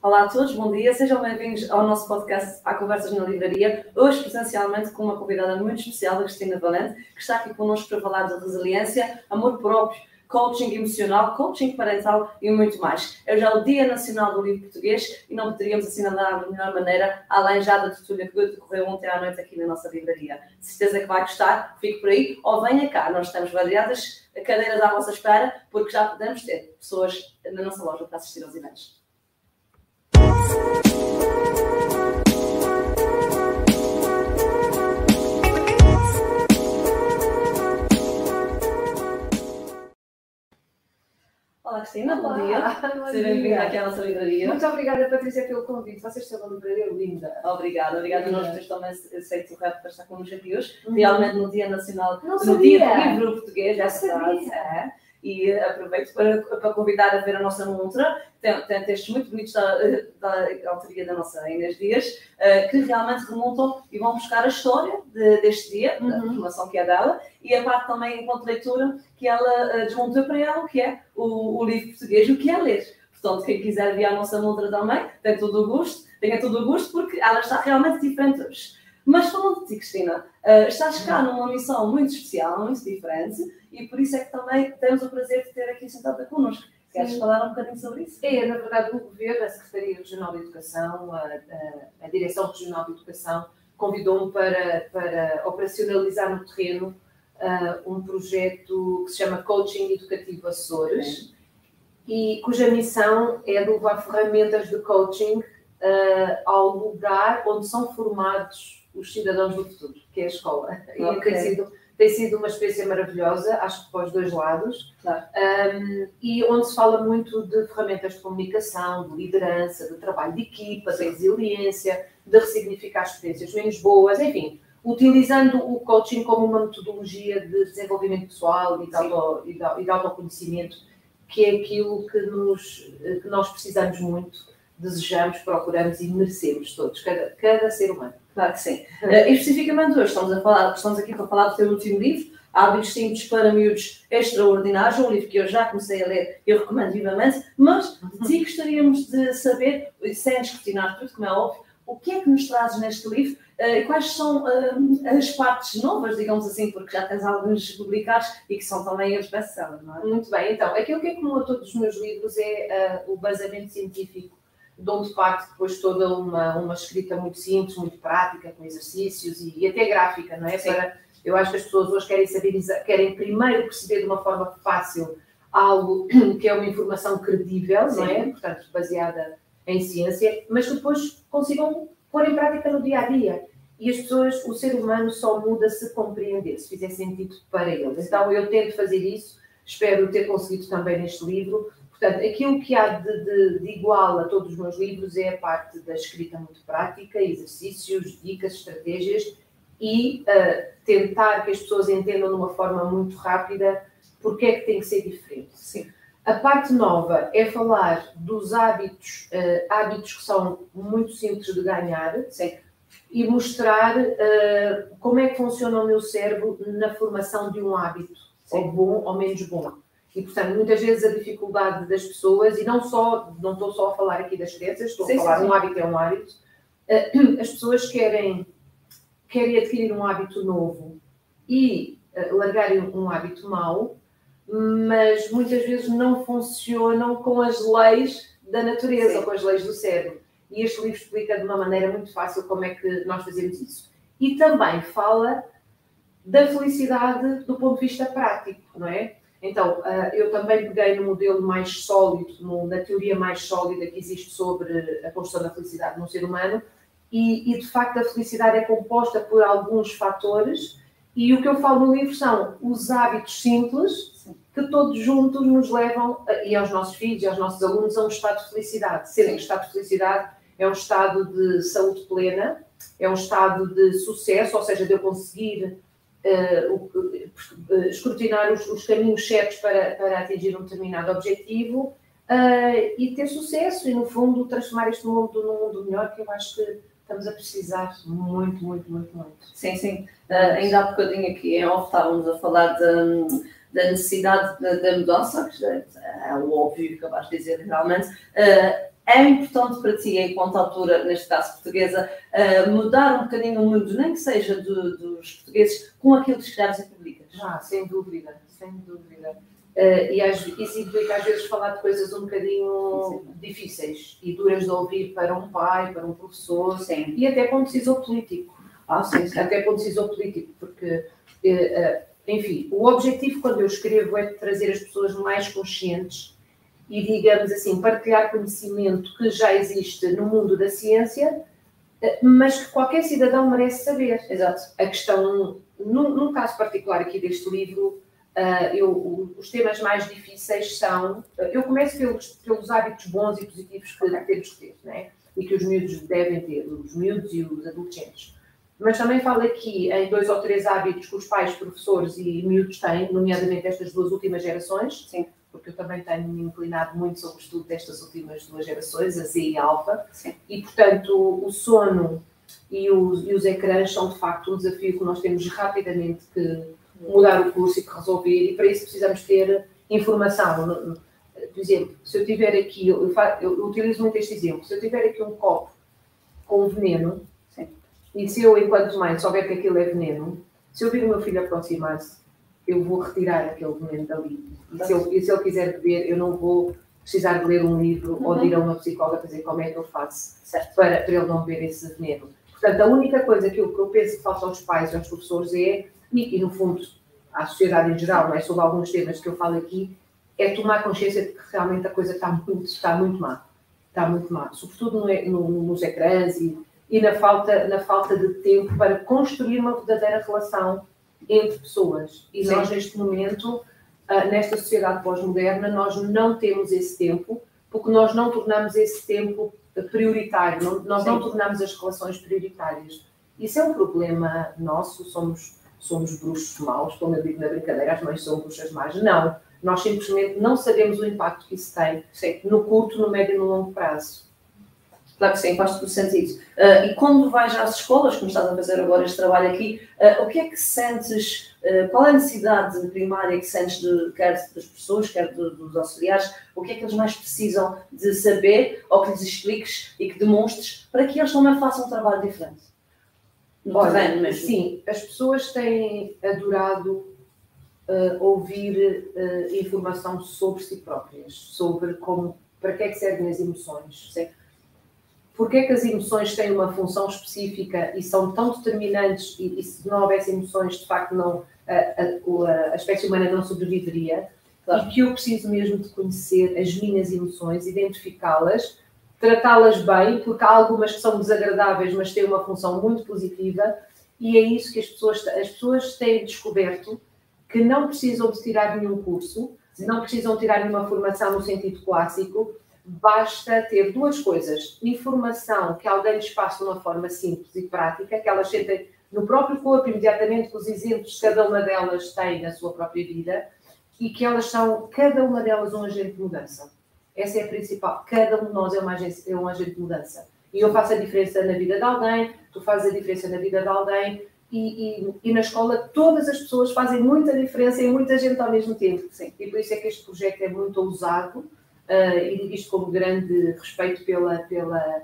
Olá a todos, bom dia, sejam bem-vindos ao nosso podcast Há Conversas na Livraria, hoje presencialmente com uma convidada muito especial, a Cristina Valente, que está aqui connosco para falar de resiliência, amor próprio, coaching emocional, coaching parental e muito mais. É já o Dia Nacional do Livro Português e não poderíamos assinalar de melhor maneira, além já da tertúlia que decorreu ontem à noite aqui na nossa livraria. De certeza que vai gostar, fique por aí ou venha cá, nós estamos variadas cadeiras à vossa espera, porque já podemos ter pessoas na nossa loja para assistir aos eventos. Olá, Cristina, bom dia. Seja bem-vinda aqui à nossa livraria. Muito obrigada, Patrícia, pelo convite. Vocês são uma livraria linda. Obrigada, obrigada. Nós temos também aceito o rap para estar connosco aqui hoje, uhum. realmente no Dia Nacional, Não no sabia. Dia do Livro Português, é verdade. É e aproveito para, para convidar a ver a nossa montra. Tem, tem textos muito bonitos da, da autoria da nossa Inês Dias, uh, que realmente remontam e vão buscar a história de, deste dia, uhum. da formação que é dela, e a parte também, enquanto leitura, que ela uh, desmontou para ela, o que é o, o livro português, o que é ler. Portanto, quem quiser ver a nossa montra também, tem todo o gosto, tenha todo o gosto, porque ela está realmente diferente hoje. Mas falando de ti, Cristina, uh, estás cá numa missão muito especial, muito diferente, e por isso é que também temos o prazer de ter aqui sentada connosco. Queres Sim. falar um bocadinho sobre isso? É, na verdade, o Governo, a Secretaria Regional de Educação, a, a, a Direção Regional de Educação, convidou-me para, para operacionalizar no terreno uh, um projeto que se chama Coaching Educativo Açores, e cuja missão é de levar ferramentas de coaching uh, ao lugar onde são formados os cidadãos do futuro, que é a escola. Okay. E tem sido, tem sido uma experiência maravilhosa, acho que para os dois lados, claro. um, e onde se fala muito de ferramentas de comunicação, de liderança, de trabalho de equipa, de resiliência, de ressignificar experiências menos boas, enfim, utilizando o coaching como uma metodologia de desenvolvimento pessoal e de, auto, e de, e de autoconhecimento, que é aquilo que, nos, que nós precisamos muito, desejamos, procuramos e merecemos todos, cada, cada ser humano. Claro que sim. Uh, especificamente hoje estamos, a falar, estamos aqui para falar do teu último livro, Hábitos Simples para Miúdos Extraordinários, um livro que eu já comecei a ler e recomendo vivamente, mas ti gostaríamos de saber, sem descortinar tudo, como é óbvio, o que é que nos trazes neste livro uh, e quais são uh, as partes novas, digamos assim, porque já tens alguns publicados e que são também os best-sellers, não é? Muito bem, então, aquilo que é comum a todos os meus livros é uh, o baseamento científico de onde parte depois toda uma, uma escrita muito simples, muito prática, com exercícios e, e até gráfica, não é? Para, eu acho que as pessoas hoje querem saber, querem primeiro perceber de uma forma fácil algo que é uma informação credível, Sim. não é? Portanto, baseada em ciência, mas que depois consigam pôr em prática no dia a dia. E as pessoas, o ser humano só muda se compreender, se fizer sentido para eles. Então eu tento fazer isso, espero ter conseguido também neste livro, Portanto, aquilo que há de, de, de, igual a todos os meus livros é a parte da escrita muito prática, exercícios, dicas, estratégias e uh, tentar que as pessoas entendam de uma forma muito rápida porque é que tem que ser diferente. Sim. A parte nova é falar dos hábitos, uh, hábitos que são muito simples de ganhar Sim. e mostrar uh, como é que funciona o meu cérebro na formação de um hábito, Sim. ou bom ou menos bom. E, portanto, muitas vezes a dificuldade das pessoas, e não só, não estou só a falar aqui das crianças, estou sim, a falar sim, um hábito é um hábito, eh, as pessoas querem, querem adquirir um hábito novo e eh, largarem um hábito mau, mas muitas vezes não funcionam com as leis da natureza sim. ou com as leis do cérebro. E este livro explica de uma maneira muito fácil como é que nós fazemos isso. E também fala da felicidade do ponto de vista prático, não é? Então, ah, eu também peguei no modelo mais sólido, na teoria mais sólida que existe sobre a construção da felicidade no ser humano, e, e, de facto a felicidade é composta por alguns fatores, e o que eu falo no livro são os hábitos simples que todos juntos nos levam, e aos nossos filhos e aos nossos alunos, a um estado de felicidade. Sendo que o estado de felicidade é um estado de saúde plena, é um estado de sucesso, ou seja, de eu conseguir escrutinar os, os, caminhos certos para, para atingir um determinado objetivo uh, e ter sucesso e, no fundo, transformar este mundo num mundo melhor que eu acho que estamos a precisar muito, muito, muito, muito. Sim, sim. Uh, ainda há bocadinho aqui em off estávamos a falar de, da necessidade da mudança, que é, é o óbvio que acabaste de dizer realmente. Uh, É importante para ti, enquanto autora, neste caso portuguesa, uh, mudar um bocadinho o mundo, nem que seja do, dos portugueses, com aquilo que escreves e publicas? Ah, sem dúvida, sem dúvida. Uh, e às, isso implica às vezes falar de coisas um bocadinho Sim. difíceis e duras de ouvir para um pai, para um professor Sim. e até para um decisor político. Ah, sim, sim. Até para um decisor político, porque, uh, enfim, o objetivo quando eu escrevo é trazer as pessoas mais conscientes e, digamos assim, partilhar conhecimento que já existe no mundo da ciência, mas que qualquer cidadão merece saber. Exato. A questão, num, num caso particular aqui deste livro, uh, eu, os temas mais difíceis são. Eu começo pelos, pelos hábitos bons e positivos que okay. temos que ter, né? e que os miúdos devem ter, os miúdos e os adolescentes. Mas também falo aqui em dois ou três hábitos que os pais, professores e miúdos têm, nomeadamente estas duas últimas gerações. Sim porque eu também tenho me inclinado muito sobre o estudo destas últimas duas gerações, a Z e a Alfa, e portanto o sono e os, e os ecrãs são de facto um desafio que nós temos rapidamente que mudar o curso e que resolver, e para isso precisamos ter informação. Por exemplo, se eu tiver aqui, eu, eu, utilizo muito este exemplo, se eu tiver aqui um copo com veneno, Sim. e se eu, enquanto mãe, souber que aquilo é veneno, se eu vir o meu filho aproximar-se, eu vou retirar aquele veneno dali e se, eu, e se ele quiser beber, eu não vou precisar de ler um livro uhum. ou de ir a uma psicóloga dizer como é que eu faço certo. Para, para ele não beber esse veneno. Portanto, a única coisa que eu, que eu penso que falta aos pais e aos professores é, e, e no fundo à sociedade em geral, não é, sobre alguns temas que eu falo aqui, é tomar consciência de que realmente a coisa está muito, está muito má. Está muito má. Sobretudo no, no, nos ecrãs e, e na, falta, na falta de tempo para construir uma verdadeira relação entre pessoas. E Sim. nós, neste momento, uh, nesta sociedade pós-moderna, nós não temos esse tempo, porque nós não tornamos esse tempo prioritário, não, nós Sim. não tornamos as relações prioritárias. Isso é um problema nosso, somos, somos bruxos maus, como eu digo na brincadeira, as mães são bruxas más. Não, nós simplesmente não sabemos o impacto que isso tem Sim. no curto, no médio e no longo prazo. Claro que sim, faz todo sentido. Uh, e quando vais às escolas, como estás a fazer agora este trabalho aqui, uh, o que é que sentes, uh, qual é a necessidade primária que sentes, de, quer das pessoas, quer de, dos auxiliares, o que é que eles mais precisam de saber, ou que lhes expliques e que demonstres, para que eles também façam um trabalho diferente? Olha, terreno mesmo. Sim, as pessoas têm adorado ouvir informação sobre si próprias, sobre como, para que é que servem as emoções. Sim porque é que as emoções têm uma função específica e são tão determinantes e, e se não houvesse emoções, de facto, não, a, a, a espécie humana não sobreviveria. Claro. E que eu preciso mesmo de conhecer as minhas emoções, identificá-las, tratá-las bem, porque há algumas que são desagradáveis, mas têm uma função muito positiva, e é isso que as pessoas, as pessoas têm descoberto que não precisam de tirar nenhum curso, não precisam tirar nenhuma formação no sentido clássico, basta ter duas coisas: informação que alguém lhes passa de uma forma simples e prática, que elas sentem no próprio corpo, imediatamente os exemplos que cada uma delas tem na sua própria vida, e que elas são, cada uma delas, um agente de mudança. Essa é a principal. Cada um de nós é, uma agente, é um agente de mudança. E eu faço a diferença na vida de alguém, tu fazes a diferença na vida de alguém, e, e, e, na escola todas as pessoas fazem muita diferença e muita gente ao mesmo tempo. Sim. E por isso é que este projeto é muito ousado uh, e digo isto com grande respeito pela, pela,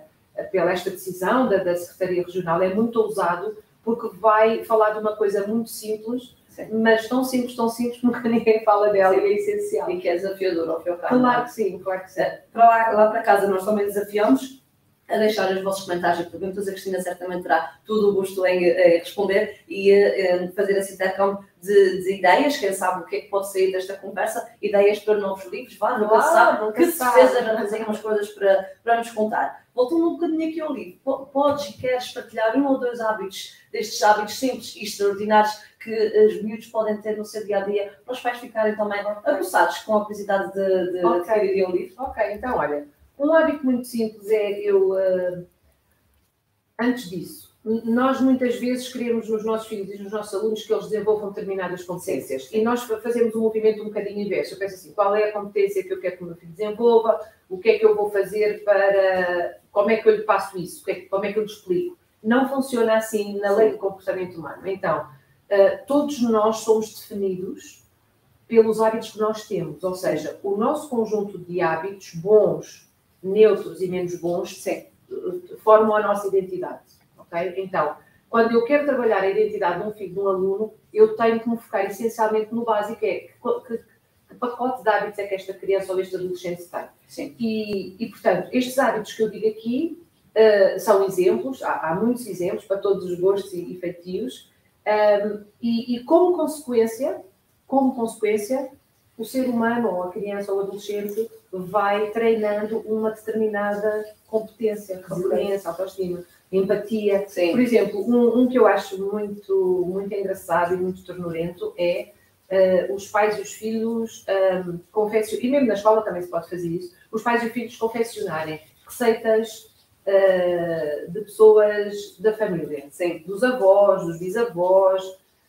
pela esta decisão da, da Secretaria Regional, é muito ousado, porque vai falar de uma coisa muito simples, sim. mas tão simples, tão simples que nunca ninguém fala dela sim. e é essencial. E que é desafiador ao fim Claro que sim, claro que sim. Para lá, lá para casa nós também desafiamos a deixar os vossos comentários e perguntas. A Cristina certamente terá todo o gosto em, em responder e em fazer esse intercâmbio de, de, ideias. Quem sabe o que é que pode sair desta conversa? Ideias para novos livros, vá, nunca se sabe. Que certeza já tens umas coisas para, para nos contar. Voltando um bocadinho aqui ao livro, podes e queres partilhar um ou dois hábitos, destes hábitos simples e extraordinários que os miúdos podem ter no seu dia a dia, para os pais ficarem também aguçados com a curiosidade de, de okay. adquirir o livro? Ok, então olha um hábito muito simples é eu, uh, antes disso, nós muitas vezes queremos nos nossos filhos e nos nossos alunos que eles desenvolvam determinadas competências e nós fazemos um movimento um bocadinho inverso. Eu penso assim, qual é a competência que eu quero que o meu filho desenvolva, o que é que eu vou fazer para, como é que eu lhe passo isso, é como é que eu lhe explico. Não funciona assim na lei do comportamento humano. Então, uh, todos nós somos definidos pelos hábitos que nós temos, ou seja, o nosso conjunto de hábitos bons neutros e menos bons, Sim. formam a nossa identidade. Okay? Então, quando eu quero trabalhar a identidade de um filho, de um aluno, eu tenho que me focar essencialmente no básico, é que, que, que pacote de hábitos é que esta criança ou este adolescente tem. Sim. E, e, portanto, estes hábitos que eu digo aqui uh, são exemplos, há, há, muitos exemplos para todos os gostos e, e feitios, um, e, e como consequência, como consequência, o ser humano, ou a criança ou o adolescente, vai treinando uma determinada competência, resiliência, autoestima empatia. Sim. Por exemplo, um, um, que eu acho muito, muito engraçado e muito ternurento é uh, os pais e os filhos um, ehm, e mesmo na escola também se pode fazer isso, os pais e os filhos confessionarem receitas uh, de pessoas da família, Sim. dos avós, dos bisavós.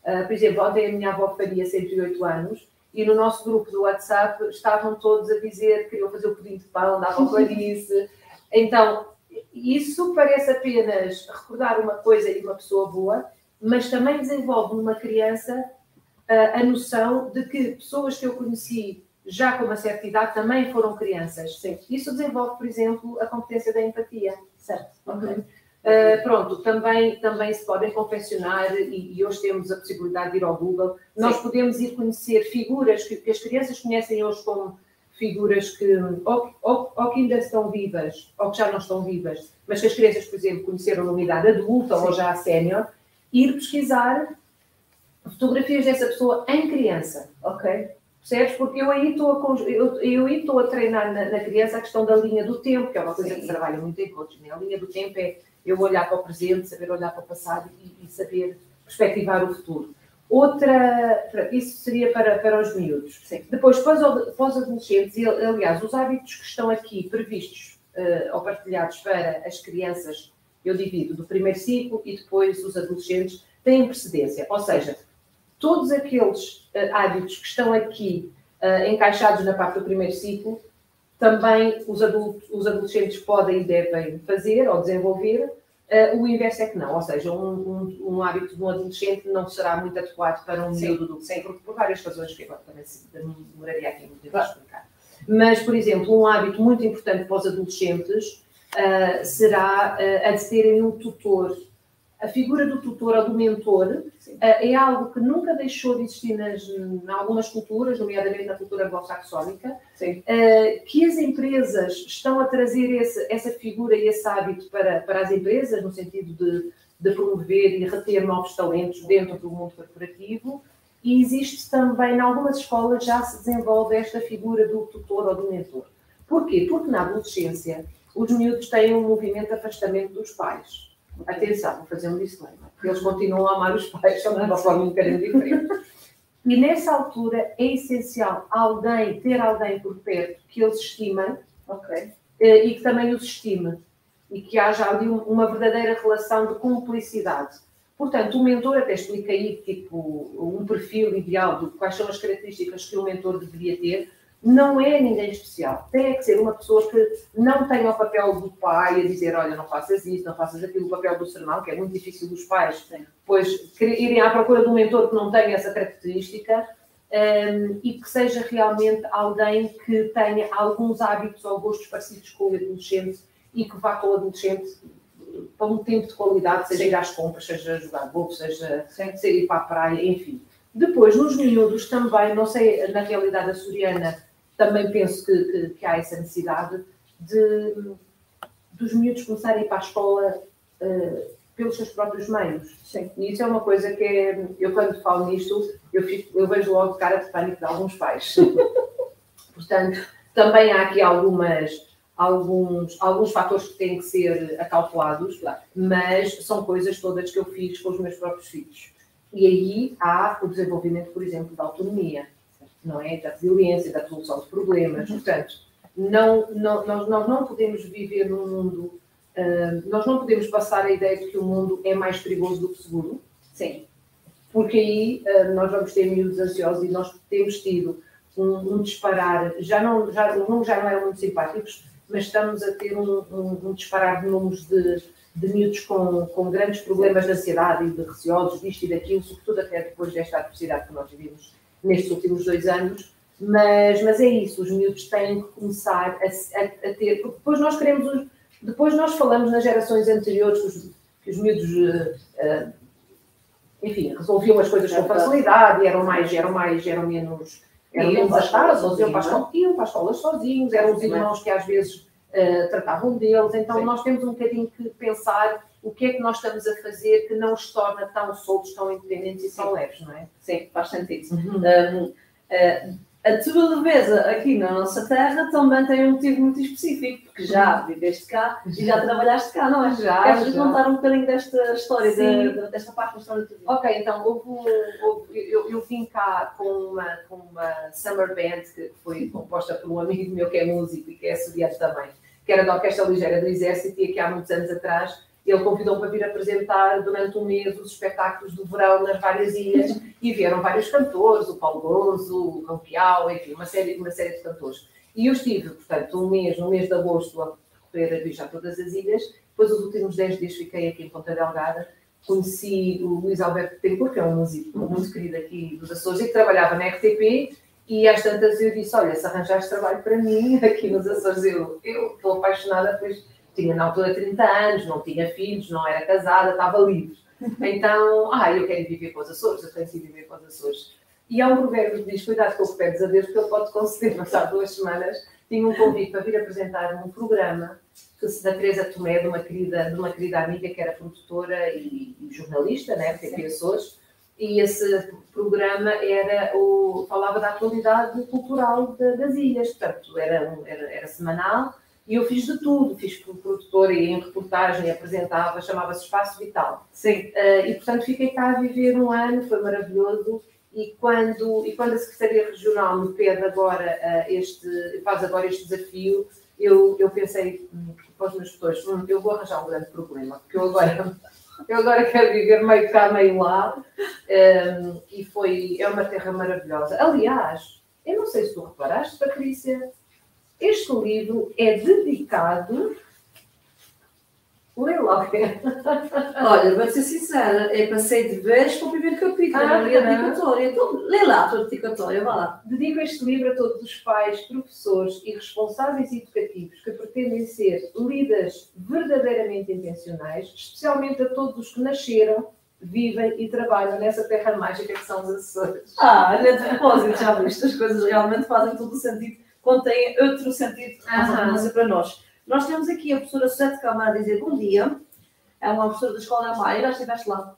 Uh, por exemplo, ontem a minha avó faria 108 anos e no nosso grupo do WhatsApp estavam todos a dizer que queriam fazer o pudim de pão, davam clarice. Então, isso parece apenas recordar uma coisa e uma pessoa boa, mas também desenvolve numa criança a, a noção de que pessoas que eu conheci já com uma certa idade também foram crianças. Sim. Isso desenvolve, por exemplo, a competência da empatia. Certo. Okay. Uh, pronto, também, também se podem confeccionar, e, e, hoje temos a possibilidade de ir ao Google, Sim. nós podemos ir conhecer figuras que, que, as crianças conhecem hoje como figuras que ou, ou, ou, que ainda estão vivas ou que já não estão vivas, mas que as crianças, por exemplo, conheceram numa idade adulta Sim. ou já sénior, ir pesquisar fotografias dessa pessoa em criança, ok? Percebes? Porque eu aí estou a, eu, eu aí estou a treinar na, na, criança a questão da linha do tempo, que é uma coisa Sim. que trabalha muito em coaching. Né? A linha do tempo é eu olhar para o presente, saber olhar para o passado e, e saber perspectivar o futuro. Outra, isso seria para, para os miúdos. Sim. Depois, para os, para os adolescentes, e aliás, os hábitos que estão aqui previstos uh, ou partilhados para as crianças, eu divido do primeiro ciclo e depois os adolescentes, têm precedência. Ou seja, todos aqueles uh, hábitos que estão aqui uh, encaixados na parte do primeiro ciclo, também os, adultos, os adolescentes podem e devem fazer ou desenvolver Uh, o inverso é que não, ou seja, um, um, um, hábito de um adolescente não será muito adequado para um miúdo do sempre, por várias razões que agora também demoraria aqui muito tempo a explicar. Mas, por exemplo, um hábito muito importante para os adolescentes uh, será uh, a de terem um tutor a figura do tutor ou do mentor uh, é algo que nunca deixou de existir nas, em algumas culturas, nomeadamente na cultura anglo-saxónica, uh, que as empresas estão a trazer esse, essa figura e esse hábito para, para as empresas, no sentido de, de promover e reter novos talentos dentro do mundo corporativo. E existe também, em algumas escolas, já se desenvolve esta figura do tutor ou do mentor. Porquê? Porque na adolescência os miúdos têm um movimento de afastamento dos pais Atenção, vou fazer um disclaimer. Eles continuam a amar os pais, só de uma forma um bocadinho diferente. E nessa altura é essencial alguém, ter alguém por perto que eles estimem okay, eh, e que também os estime. E que haja ali uma verdadeira relação de cumplicidade. Portanto, o mentor até explica aí, tipo, um perfil ideal de quais são as características que o mentor deveria ter, não é ninguém especial. Tem que ser uma pessoa que não tenha o papel do pai a dizer, olha, não faças isso, não faças aquilo, o papel do sermão, que é muito difícil dos pais, pois irem à procura de um mentor que não tenha essa característica um, e que seja realmente alguém que tenha alguns hábitos ou gostos parecidos com o adolescente e que vá com o adolescente para um tempo de qualidade, seja Sim. ir às compras, seja jogar golfe, seja, seja ir para a praia, enfim. Depois, nos miúdos também, não sei, na realidade açoriana, também penso que, que, que, há essa necessidade de dos miúdos começarem a ir para a escola uh, pelos seus próprios meios. Sim. E isso é uma coisa que é, eu quando falo nisto, eu, fico, eu vejo logo cara de pânico de alguns pais. Portanto, também há aqui algumas, alguns, alguns fatores que têm que ser acautelados, claro. mas são coisas todas que eu fiz com os meus próprios filhos. E aí há o desenvolvimento, por exemplo, da autonomia não é? Da resiliência, da solução de problemas. Uhum. Portanto, não, não, nós, nós não podemos viver num mundo, uh, nós não podemos passar a ideia de que o mundo é mais perigoso do que seguro. Sim. Porque aí uh, nós vamos ter miúdos ansiosos e nós temos tido um, um, disparar, já não, já, números já não eram muito simpáticos, mas estamos a ter um, um, um disparar de números de, de miúdos com, com grandes problemas de ansiedade e de receosos disto e daquilo, sobretudo até depois desta adversidade que nós vivemos nestes últimos dois anos, Mas, mas é isso, os miúdos têm que começar a, a, a ter, porque depois nós queremos, os, depois nós falamos nas gerações anteriores que os, que os miúdos, uh, uh, enfim, resolviam as coisas com facilidade, e eram mais, eram mais, eram menos, eram menos iam para, as, iam para as escolas sozinhos, eram os irmãos que às vezes uh, tratavam deles, então Sim. nós temos um bocadinho que pensar o que é que nós estamos a fazer que não os torna tão soltos, tão independentes e tão leves, não é? Sim, faz sentido. Uhum. Um, uh, a tua leveza aqui na nossa terra também tem um motivo muito específico, porque já viveste cá e já trabalhaste cá, não é? Já. Queres já. contar um bocadinho desta história, de, desta parte da história vida? Ok, então houve, houve, eu, eu, vim cá com uma, com uma summer band que foi composta por um amigo meu que é músico e que é associado também, que era da Orquestra Ligeira do Exército e aqui há muitos anos atrás ele convidou-me para vir apresentar durante um mês os espetáculos do verão nas várias ilhas e vieram vários cantores, o Paulo Gonzo, o Campeão, enfim, uma série, uma série de cantores. E eu estive, portanto, um mês, no mês de agosto, a percorrer a viajar todas as ilhas. Depois, os últimos 10 dias, fiquei aqui em Ponta Delgada. Conheci o Luís Alberto Tencourt, que é um músico muito querido aqui dos Açores e que trabalhava na RTP. E às tantas eu disse: Olha, se arranjaste trabalho para mim aqui nos Açores, eu, eu estou apaixonada, pois tinha na altura 30 anos, não tinha filhos, não era casada, estava livre. Então, ah, eu quero viver com os Açores, eu tenho que viver com os Açores. E há um provérbio que diz: Cuidado com o que pedes a Deus, porque ele pode conceder. Mas há duas semanas tinha um convite para vir apresentar um programa que, da Teresa Tomé, de uma querida, de uma querida amiga que era produtora e, e jornalista, né, RTP Açores. E esse programa era o, falava da atualidade cultural de, das ilhas, portanto, era, era, era semanal e eu fiz de tudo, fiz como produtora e em reportagem, apresentava, chamava-se Espaço Vital. Sim. Uh, e portanto fiquei cá a viver um ano, foi maravilhoso. E quando, e quando a Secretaria Regional me pede agora uh, este, faz agora este desafio, eu, eu pensei hum, para os meus tutores, hum, eu vou arranjar um grande problema, porque eu agora, eu agora quero viver meio cá, meio lá. Um, e foi, é uma terra maravilhosa. Aliás, eu não sei se tu reparaste, Patrícia, este livro é dedicado. Lê lá. Olha, vou ser sincera, é passei de vez para o primeiro capítulo, ah, li a dedicatória. Então, lê lá a tua dedicatória, vá lá. Dedico este livro a todos os pais, professores e responsáveis educativos que pretendem ser líderes verdadeiramente intencionais, especialmente a todos os que nasceram, vivem e trabalham nessa terra mágica que são os Açores. Ah, olha, de propósito, já viste, as coisas realmente fazem todo o sentido tem outro sentido uhum. para nós. Nós temos aqui a professora Sete Câmara a dizer bom dia. É uma professora da Escola da Maia, já estiveste lá.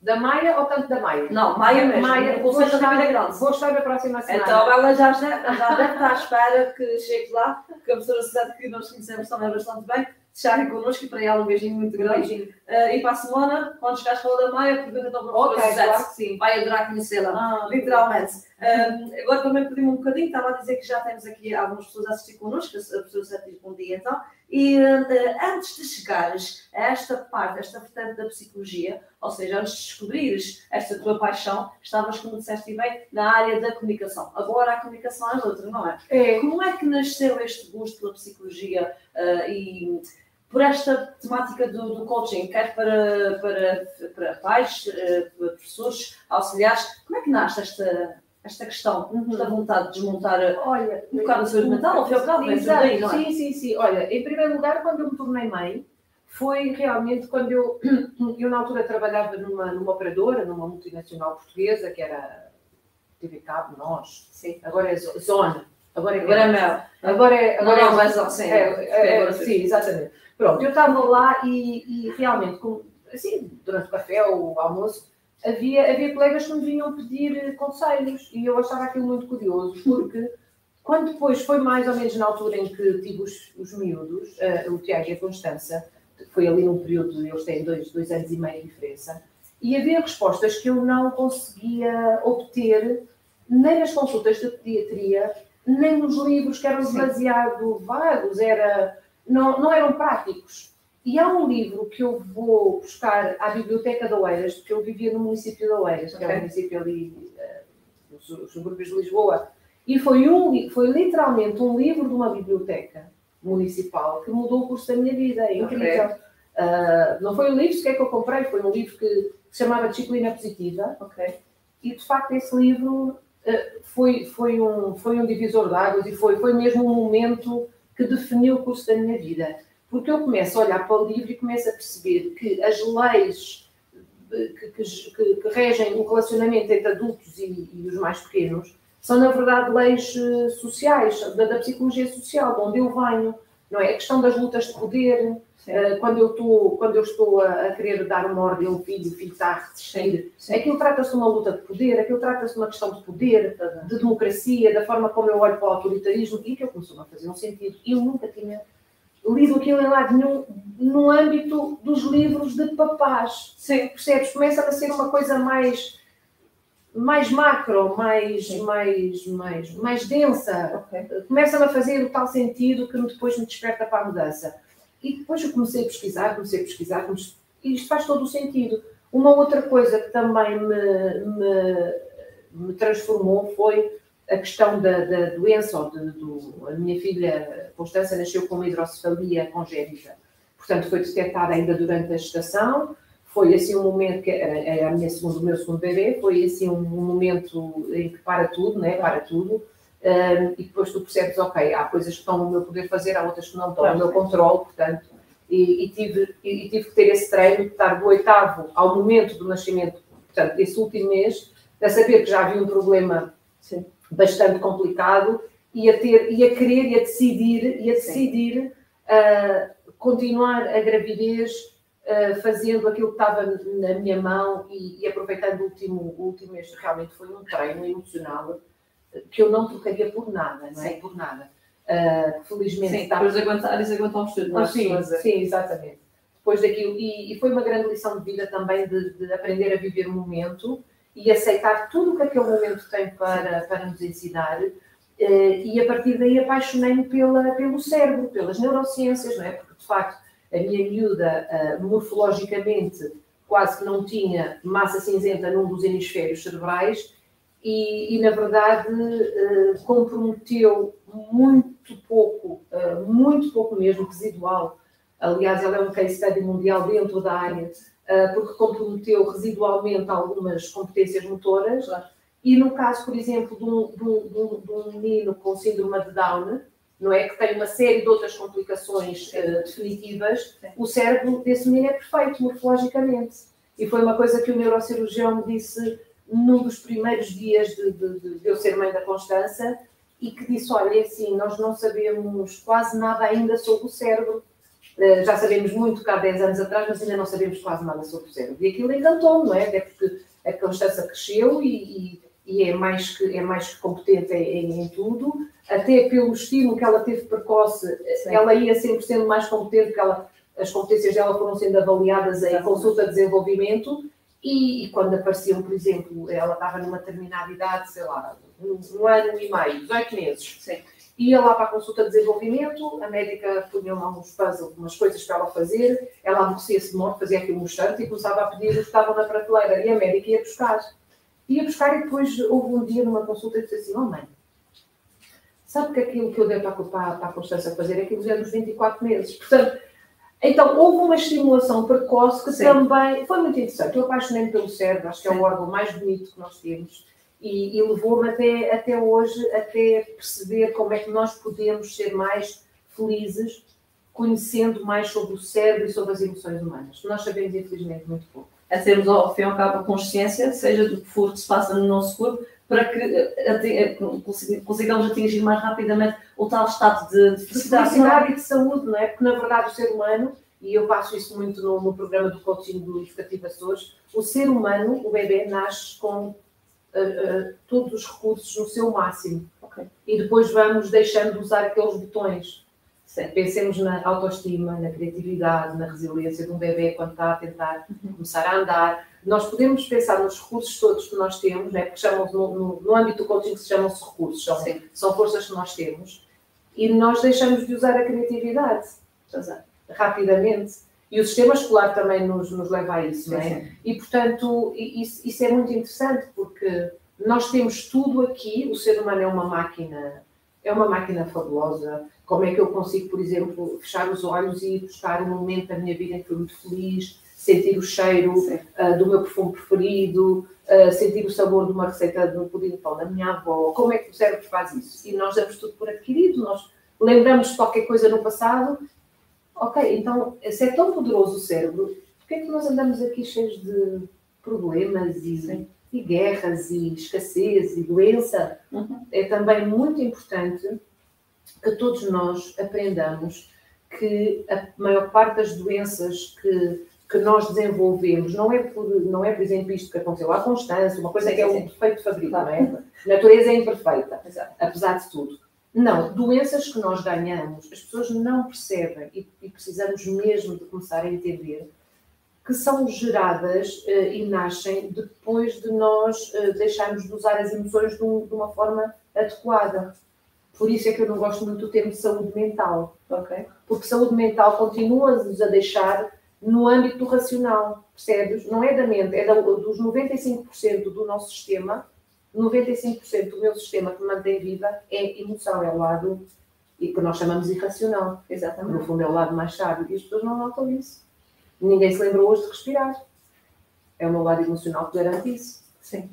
Da Maia ou tanto da Maia? Não, Maia mesmo. Maia, vou, vou, estar, grande. vou estar na próxima semana. Então ela já, já, já deve estar à espera que chegue lá, que a professora Sete, que nós conhecemos também bastante bem, estarem connosco e para ela um beijinho muito grande. Beijinho. Uh, e para a semana, quando chegar à Escola da Maia, pergunta então para a professora okay, claro. sim, vai adorar conhecê-la, ah, literalmente. Agora também pedi-me um bocadinho, estava a dizer que já temos aqui algumas pessoas a assistir connosco, a professora diz bom dia então, e uh, antes de chegares a esta parte, esta vertente da psicologia, ou seja, antes de descobrires esta tua paixão, estavas, como disseste bem, na área da comunicação. Agora a comunicação é outra, não é? é. Como é que nasceu este gosto pela psicologia uh, e por esta temática do, do coaching, quer para, para, para pais, eh, para professores, auxiliares, como é que nasce esta, esta questão uhum. da vontade de desmontar Olha, um bocado a saúde mental, ao fim e ao cabo, é? Sim, sim, sim. Olha, em primeiro lugar, quando eu me tornei mãe, foi realmente quando eu, eu na altura trabalhava numa, numa operadora, numa multinacional portuguesa, que era TV Cabo, nós, sim. agora é Zona, agora é, agora é Mel. Agora é, agora não, é, não, sim, é, é, é, sim, exatamente. Pronto, eu estava lá e, e realmente, com, assim, durante o café ou o almoço, havia, havia colegas que me vinham pedir conselhos e eu achava aquilo muito curioso, porque quando depois foi mais ou menos na altura em que tive os, os miúdos, uh, o Tiago e a Constança, foi ali num período, eles têm dois, dois anos e meio de diferença, e havia respostas que eu não conseguia obter nem nas consultas de pediatria, nem nos livros que eram demasiado vagos, era não, não eram práticos. E há um livro que eu vou buscar à Biblioteca de Oeiras, porque eu vivia no município de Oeiras, okay. que é um município ali uh, nos subúrbios de Lisboa, e foi, um, foi literalmente um livro de uma biblioteca municipal que mudou o curso da minha vida. É incrível. Okay. Uh, não foi um livro sequer que eu comprei, foi um livro que se chamava Disciplina Positiva. Okay. E de facto esse livro foi, foi, um, foi um divisor de águas e foi, foi mesmo um momento que definiu o curso da minha vida. Porque eu começo a olhar para o livro e começo a perceber que as leis que, que, que regem o relacionamento entre adultos e, e, os mais pequenos são, na verdade, leis eh, sociais, da, da, psicologia social, de onde eu venho. Não é? A questão das lutas de poder, uh, quando, eu estou, quando eu estou a, a querer dar uma ordem ao filho, o filho está a resistir, Sim. aquilo trata-se de uma luta de poder, aquilo trata-se de uma questão de poder, de democracia, da forma como eu olho para o autoritarismo, e que eu começou a fazer um sentido. Eu nunca tinha lido aquilo em lado nenhum no âmbito dos livros de papás. Sim. Percebes? Começa a ser uma coisa mais mais macro, mais, mais, mais, mais densa. Okay. Começa-me a fazer o tal sentido que depois me desperta para a mudança. E depois eu comecei a pesquisar, comecei a pesquisar, e isto faz todo o sentido. Uma outra coisa que também me, me, me transformou foi a questão da, da doença, ou de, do, a minha filha Constança nasceu com uma hidrocefalia congénita, portanto foi detectada ainda durante a gestação, foi assim um momento que era, era a minha segundo, o meu segundo bebê, foi assim um, momento em que para tudo, né? para tudo, um, e depois tu percebes, ok, há coisas que estão no meu poder fazer, há outras que não estão no meu controle, portanto, e, e, tive, e, tive que ter esse treino de estar do oitavo ao momento do nascimento, portanto, desse último mês, a saber que já havia um problema Sim. bastante complicado e a ter e a querer e a decidir e a decidir uh, continuar a gravidez uh, fazendo aquilo que estava na minha mão e, e, aproveitando o último o último mês. Realmente foi um treino emocional que eu não trocaria por nada não é? Sim. por nada. Uh, felizmente sim, está... depois aguentares aguentamos tudo ah, sim, sim exatamente. Depois daquilo e, e, foi uma grande lição de vida também de, de aprender a viver o momento e aceitar tudo o que aquele momento tem para, para nos ensinar. Eh, e a partir daí apaixonei-me pela, pelo cérebro, pelas neurociências, não é? Porque de facto a minha miúda eh, morfologicamente quase que não tinha massa cinzenta num dos hemisférios cerebrais e, e na verdade eh, comprometeu muito pouco, muito pouco mesmo, residual. Aliás, ela é um case study mundial dentro da área porque comprometeu residualmente algumas competências motoras. E no caso, por exemplo, de um, de, um, de um, menino com síndrome de Down, não é? Que tem uma série de outras complicações uh, definitivas, o cérebro desse menino é perfeito morfologicamente. E foi uma coisa que o neurocirurgião me disse num dos primeiros dias de, de, de eu ser mãe da Constança, e que disse: Olha, é assim, nós não sabemos quase nada ainda sobre o cérebro, eh, já sabemos muito que há 10 anos atrás, mas ainda não sabemos quase nada sobre o cérebro. E aquilo encantou-me, não é? Até porque a Constança cresceu e, e, e, é, mais que, é mais que competente em, em, tudo, até pelo estímulo que ela teve precoce, Sim. ela ia sempre sendo mais competente, porque ela, as competências dela foram sendo avaliadas em consulta de desenvolvimento. E, e, quando apareciam, por exemplo, ela estava numa determinada idade, sei lá, um, um ano e meio, 18 meses. Sim ia lá para a consulta de desenvolvimento, a médica punha lá uns puzzles, umas coisas para ela fazer, ela aborrecia-se de morte, fazia aquilo um instante e começava a pedir os que estavam na prateleira, e a médica ia buscar. Ia buscar e depois houve um dia numa consulta e disse assim, oh mãe, sabe que aquilo que eu dei para, para, para a Constância fazer, aquilo já é nos 24 meses. Portanto, então, houve uma estimulação precoce que Sim. também foi muito interessante. Eu apaixonei-me pelo cérebro, acho que é o órgão mais bonito que nós temos e, e levou-me até, até hoje até perceber como é que nós podemos ser mais felizes conhecendo mais sobre o cérebro e sobre as emoções humanas. Nós sabemos, infelizmente, muito pouco. É termos, ao fim e ao cabo, a consciência, seja do que for que se passa no nosso corpo, para que eh, consigamos atingir mais rapidamente o tal estado de, de felicidade. De felicidade e de saúde, não é? Porque, na verdade, o ser humano, e eu passo isso muito no, no programa do coaching do Educativo Açores, o ser humano, o bebê, nasce com uh, todos os recursos no seu máximo. Okay. E depois vamos deixando de usar aqueles botões. Pensemos na autoestima, na criatividade, na resiliência de um bebê quando está a tentar uhum. começar a andar. Nós podemos pensar nos recursos todos que nós temos, né? porque chamam no, no, no âmbito do coaching se chamam-se recursos, são, são forças que nós temos, e nós deixamos de usar a criatividade rapidamente e o sistema escolar também nos, nos leva a isso, sim, não é? E, portanto, isso, isso, é muito interessante, porque nós temos tudo aqui, o ser humano é uma máquina, é uma máquina fabulosa. Como é que eu consigo, por exemplo, fechar os olhos e buscar um momento da minha vida em que fui muito feliz, sentir o cheiro uh, do meu perfume preferido, uh, sentir o sabor de uma receita do pudim de pão da minha avó. Como é que o cérebro faz isso? E nós damos tudo por adquirido, nós lembramos de qualquer coisa no passado. Ok, então, se é tão poderoso o cérebro, porquê é que nós andamos aqui cheios de problemas e, e guerras e escassez e doença? Uhum. É também muito importante que todos nós aprendamos que a maior parte das doenças que, que nós desenvolvemos não é, por, não é, por exemplo, isto que aconteceu à Constância, uma coisa que é um defeito fabril, não é? A natureza é imperfeita, apesar de tudo. Não, doenças que nós ganhamos, as pessoas não percebem e, e precisamos mesmo de começar a entender que são geradas uh, e nascem depois de nós uh, deixarmos de usar as emoções de, um, de, uma forma adequada. Por isso é que eu não gosto muito do termo saúde mental. Okay. Porque saúde mental continua-nos a deixar no âmbito do racional, percebes? Não é da mente, é da, dos 95% do nosso sistema, 95% do meu sistema que me mantém viva é emoção, é o lado e que nós chamamos irracional. Exatamente. No fundo é o lado mais sábio e as pessoas não notam isso. Ninguém se lembrou hoje de respirar. É o meu lado emocional que garante isso. Sim.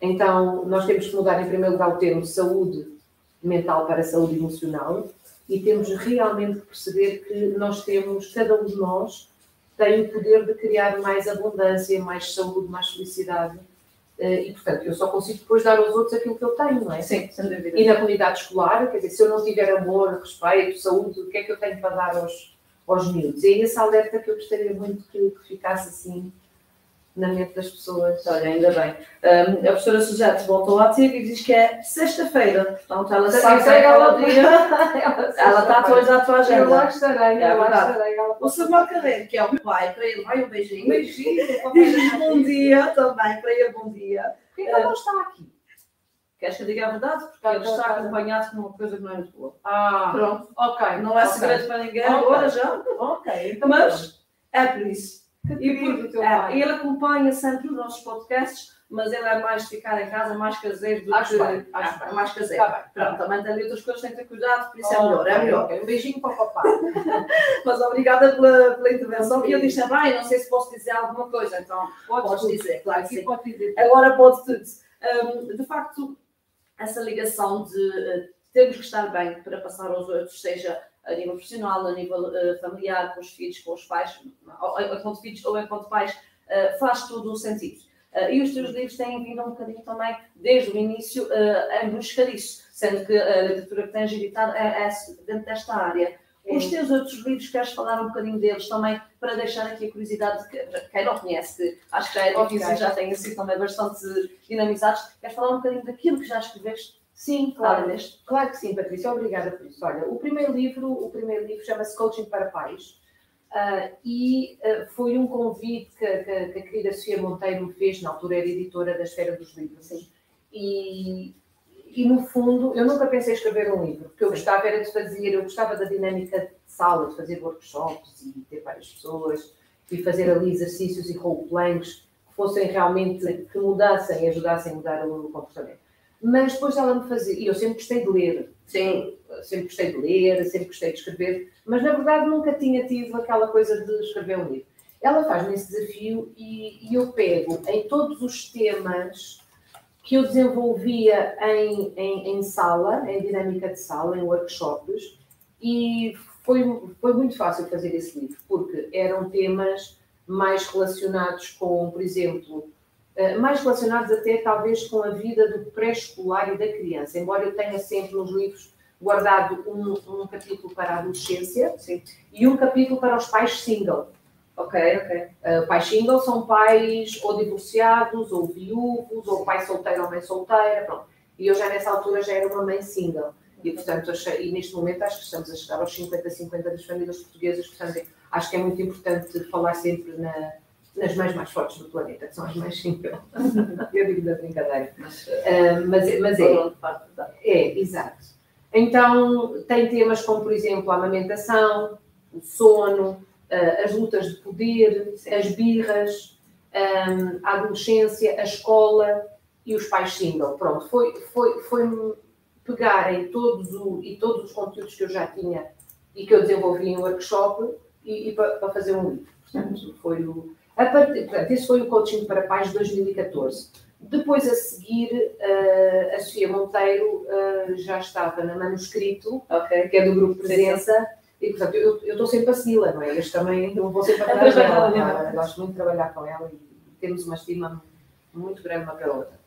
Então, nós temos que mudar, em primeiro lugar, o termo saúde mental para saúde emocional e temos realmente que perceber que nós temos, cada um de nós tem o poder de criar mais abundância, mais saúde, mais felicidade. Eh, e, portanto, eu só consigo depois dar aos outros aquilo que eu tenho, não é? Sim, sem dúvida. E na comunidade escolar, quer dizer, se eu não tiver amor, respeito, saúde, o que é que eu tenho para dar aos, aos miúdos. E é esse alerta que eu gostaria muito que, que ficasse assim na mente das pessoas. Olha, ainda bem. Um, a professora Suzete voltou ativo e diz que é sexta-feira. Portanto, ela sabe que é aquela dia. ela está atualizada a tua agenda. Eu lá estarei, é eu lá estarei. O Samuel Carreiro, que é o pai, para ele vai um beijinho. Beijinho. Diz bom dia também, para ele bom dia. Por que ele não está aqui? Queres que eu diga a verdade? Porque tá, ele está tá, tá. acompanhado com uma coisa que não é muito boa. Ah, pronto. Ok. Não é okay. segredo para ninguém okay. agora já. Ok. Então mas é por isso. E por, é, ele acompanha sempre os nossos podcasts, mas ele é mais de ficar em casa, mais caseiro do acho que. Bem, acho é, mais caseiro. Tá bem, Pronto, também tem ali outras coisas, tem que ter cuidado, por isso oh, é melhor. É melhor. Okay. Um beijinho para o papai. mas obrigada pela, pela intervenção. E eu disse sempre, ah, não sei se posso dizer alguma coisa, então podes, podes dizer, claro que sim. Pode dizer. Agora pode tudo. Um, de facto, essa ligação de uh, termos que estar bem para passar aos outros, seja a nível profissional, a nível uh, familiar, com os filhos, com os pais, ou, enquanto filhos ou enquanto pais, uh, faz todo o sentido. Uh, e os teus livros têm vindo um bocadinho também, desde o início, em busca disso, sendo que a literatura que tens editado é, é dentro desta área. Os teus outros livros, queres falar um bocadinho deles também, para deixar aqui a curiosidade de que, quem não conhece, acho que já é difícil, okay. já têm sido também bastante dinamizados, queres falar um bocadinho daquilo que já escreveste Sim, claro, claro que sim, Patrícia, obrigada por isso. Olha, o primeiro livro, o primeiro livro chama-se Coaching para Pais uh, e uh, foi um convite que, que, que, a querida Sofia Monteiro me fez, na altura era editora da Esfera dos Livros. Sim. E, e no fundo, eu nunca pensei em escrever um livro, porque eu gostava era de fazer, eu gostava da dinâmica de sala, de fazer workshops e ter várias pessoas e fazer ali exercícios e roleplayings que fossem realmente, que mudassem e ajudassem a mudar o comportamento. Mas depois ela me fazia, e eu sempre gostei de ler, sim, sempre gostei de ler, sempre gostei de escrever, mas na verdade nunca tinha tido aquela coisa de escrever um livro. Ela faz-me esse desafio e, e, eu pego em todos os temas que eu desenvolvia em, em, em, sala, em dinâmica de sala, em workshops, e foi, foi muito fácil fazer esse livro, porque eram temas mais relacionados com, por exemplo, eh, mais relacionados até talvez com a vida do pré-escolar e da criança, embora eu tenha sempre nos livros guardado um, um capítulo para a adolescência Sim. e um capítulo para os pais single. Ok, ok. Uh, pais single são pais ou divorciados, ou viúvos, ou pai solteiro ou mãe solteira, pronto. E eu já nessa altura já era uma mãe single. E, portanto, achei, e neste momento acho que estamos a chegar aos 50-50 das famílias portuguesas, portanto, acho que é muito importante falar sempre na, nas mães mais fortes do planeta, que são as mais simples. Eu digo da brincadeira. Mas, uh, mas, mas é. É, exato. Então, tem temas como, por exemplo, a amamentação, o sono, uh, as lutas de poder, as birras, um, a adolescência, a escola e os pais single. Pronto, foi, foi, foi pegarem todos, o, e todos os conteúdos que eu já tinha e que eu desenvolvi em workshop e, e para, para fazer um livro. Portanto, foi o, A partir, portanto, esse foi o coaching para pais de 2014. Depois, a seguir, uh, a Sofia Monteiro uh, já estava na Manuscrito, okay. que é do Grupo Presença, e, portanto, eu estou sempre a segui-la, não é? Este também, eu vou sempre atrás dela. Tá? Gosto muito de trabalhar com ela e temos uma estima muito grande uma pela outra.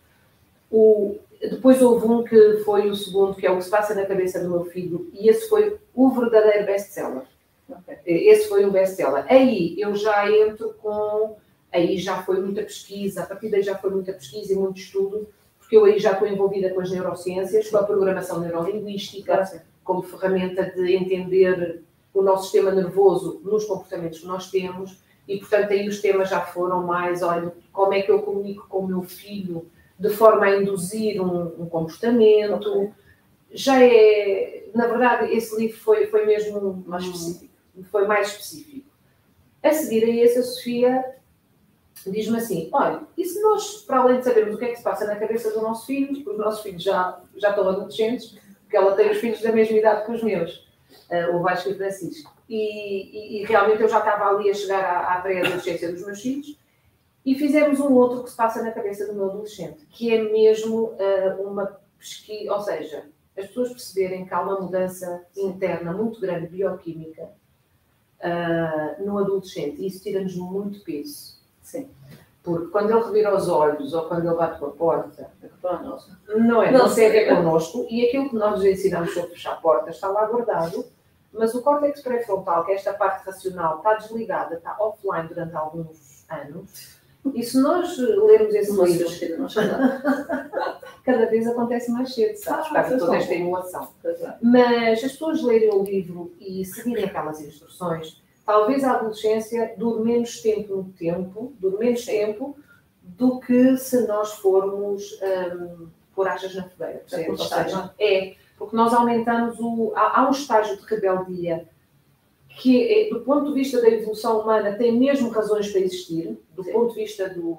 O, depois houve um que foi o segundo, que é o que se passa na cabeça do meu filho, e esse foi o verdadeiro best-seller. Okay. Esse foi o best-seller. Aí eu já entro com. Aí já foi muita pesquisa, a partir daí já foi muita pesquisa e muito estudo, porque eu aí já estou envolvida com as neurociências, com a programação neurolinguística, como ferramenta de entender o nosso sistema nervoso nos comportamentos que nós temos, e portanto aí os temas já foram mais, olha, como é que eu comunico com o meu filho de forma a induzir um, um comportamento. Okay. Já é, na verdade, esse livro foi, foi mesmo mais específico. Foi mais específico. A seguir a esse, a Sofia diz-me assim: olha, e se nós, para além de sabermos o que é que se passa na cabeça do nosso filho, porque os nossos filhos já, já estão adolescentes, porque ela tem os filhos da mesma idade que os meus, uh, o Vasco e o Francisco, e, e, e, realmente eu já estava ali a chegar à, à pré-adolescência dos meus filhos, e fizemos um outro que se passa na cabeça do meu adolescente, que é mesmo uh, uma pesquisa, ou seja, as pessoas perceberem que há uma mudança interna muito grande, bioquímica, uh, no adolescente, e isso tira-nos muito peso. Sim. Porque quando ele revira os olhos ou quando ele bate com a porta, não é, não, não tem a ver connosco, e aquilo que nós ensinamos sobre fechar portas está lá guardado, mas o córtex pré-frontal, que é esta parte racional, está desligada, está offline durante alguns anos, e se nós lermos esse livro, cada vez acontece mais cedo, sabes? Ah, Por toda esta emulação. É. Mas as pessoas lerem o livro e seguirem aquelas instruções, talvez a adolescência dure menos tempo no tempo, dure menos tempo do que se nós formos um, pôr achas na fogueira. Ou seja, é, porque nós aumentamos o. Há, há um estágio de rebeldia que, é, do ponto de vista da evolução humana, tem mesmo razões para existir, do Sim. ponto de vista do,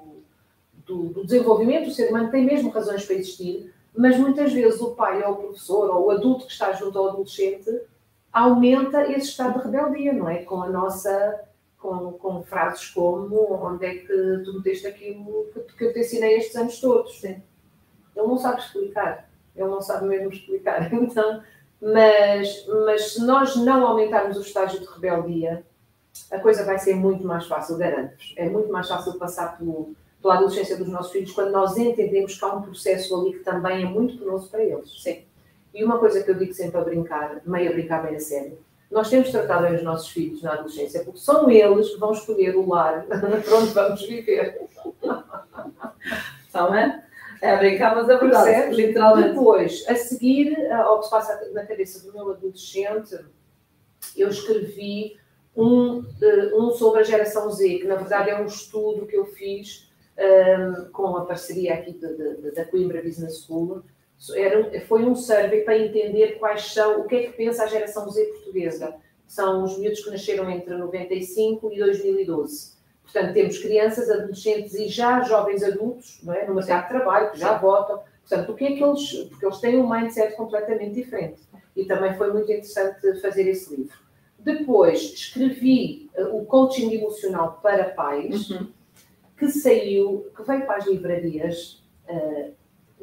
do, do, desenvolvimento do ser humano, tem mesmo razões para existir, mas muitas vezes o pai ou o professor ou o adulto que está junto ao adolescente aumenta esse estado de rebeldia, não é? Com a nossa. Com, com frases como onde é que tu meteste aquilo que eu te ensinei estes anos todos. Sim. Ele não sabe explicar. Ele não sabe mesmo explicar. Então, mas, mas se nós não aumentarmos o estágio de rebeldia, a coisa vai ser muito mais fácil, garanto-vos. É muito mais fácil passar pelo, pela adolescência dos nossos filhos quando nós entendemos que há um processo ali que também é muito penoso para eles. Sim. E uma coisa que eu digo sempre a brincar, meio a brincar, meio a sério, nós temos tratado bem os nossos filhos na adolescência, porque são eles que vão escolher o lar para onde vamos viver. Está bem? É brincar, mas é verdade. Percebes? Literalmente. Depois, a seguir ao que se passa na cabeça do meu adolescente, eu escrevi um, eh, um sobre a geração Z, que na verdade é um estudo que eu fiz um, ehm, com a parceria aqui de, de, da Coimbra Business School. Era, foi um survey para entender quais são, o que é que pensa a geração Z portuguesa. São os miúdos que nasceram entre 95 e 2012. Portanto, temos crianças, adolescentes e já jovens adultos não é? no mercado de trabalho, que já votam. Portanto, o que é que eles. Porque eles têm um mindset completamente diferente. E também foi muito interessante fazer esse livro. Depois, escrevi uh, o coaching emocional para pais, uhum. que saiu, que veio para as livrarias uh,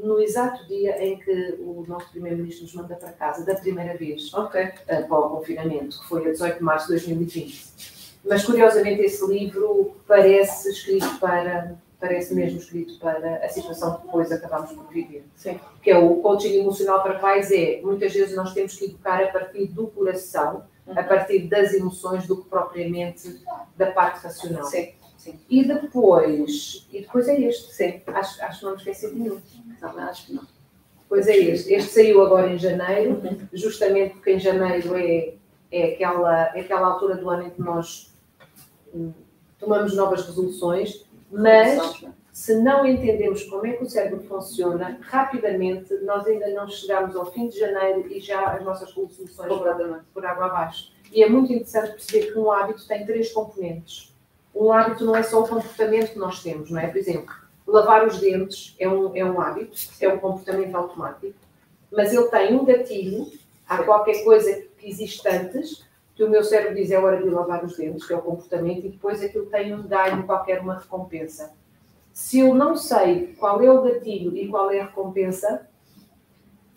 no exato dia em que o nosso Primeiro-Ministro nos manda para casa, da primeira vez, okay. uh, para o confinamento, que foi a 18 de março de 2020. Mas curiosamente esse livro parece escrito para, parece mesmo escrito para a situação que depois acabamos por viver. Sim. Que é o coaching emocional para pais é, muitas vezes nós temos que educar a partir do coração, uhum. a partir das emoções, do que propriamente da parte racional. Sim. Sim. E depois, e depois é este, sim. Acho, acho que não me esqueci de nenhum. Não, acho que não. Pois é este. Este saiu agora em janeiro, uhum. justamente porque em janeiro é, é, aquela, é aquela altura do ano em que nós tomamos novas resoluções, mas se não entendemos como é que o cérebro funciona, rapidamente nós ainda não chegamos ao fim de janeiro e já as nossas resoluções foram por água abaixo. E é muito interessante perceber que um hábito tem três componentes. Um hábito não é só o comportamento que nós temos, não é? Por exemplo, lavar os dentes é um, é um hábito, é um comportamento automático, mas ele tem um gatilho, há qualquer coisa que existe antes, que o meu cérebro diz é hora de lavar os dentes, que é o comportamento, e depois aquilo tem um ganho, qualquer uma recompensa. Se eu não sei qual é o gatilho e qual é a recompensa,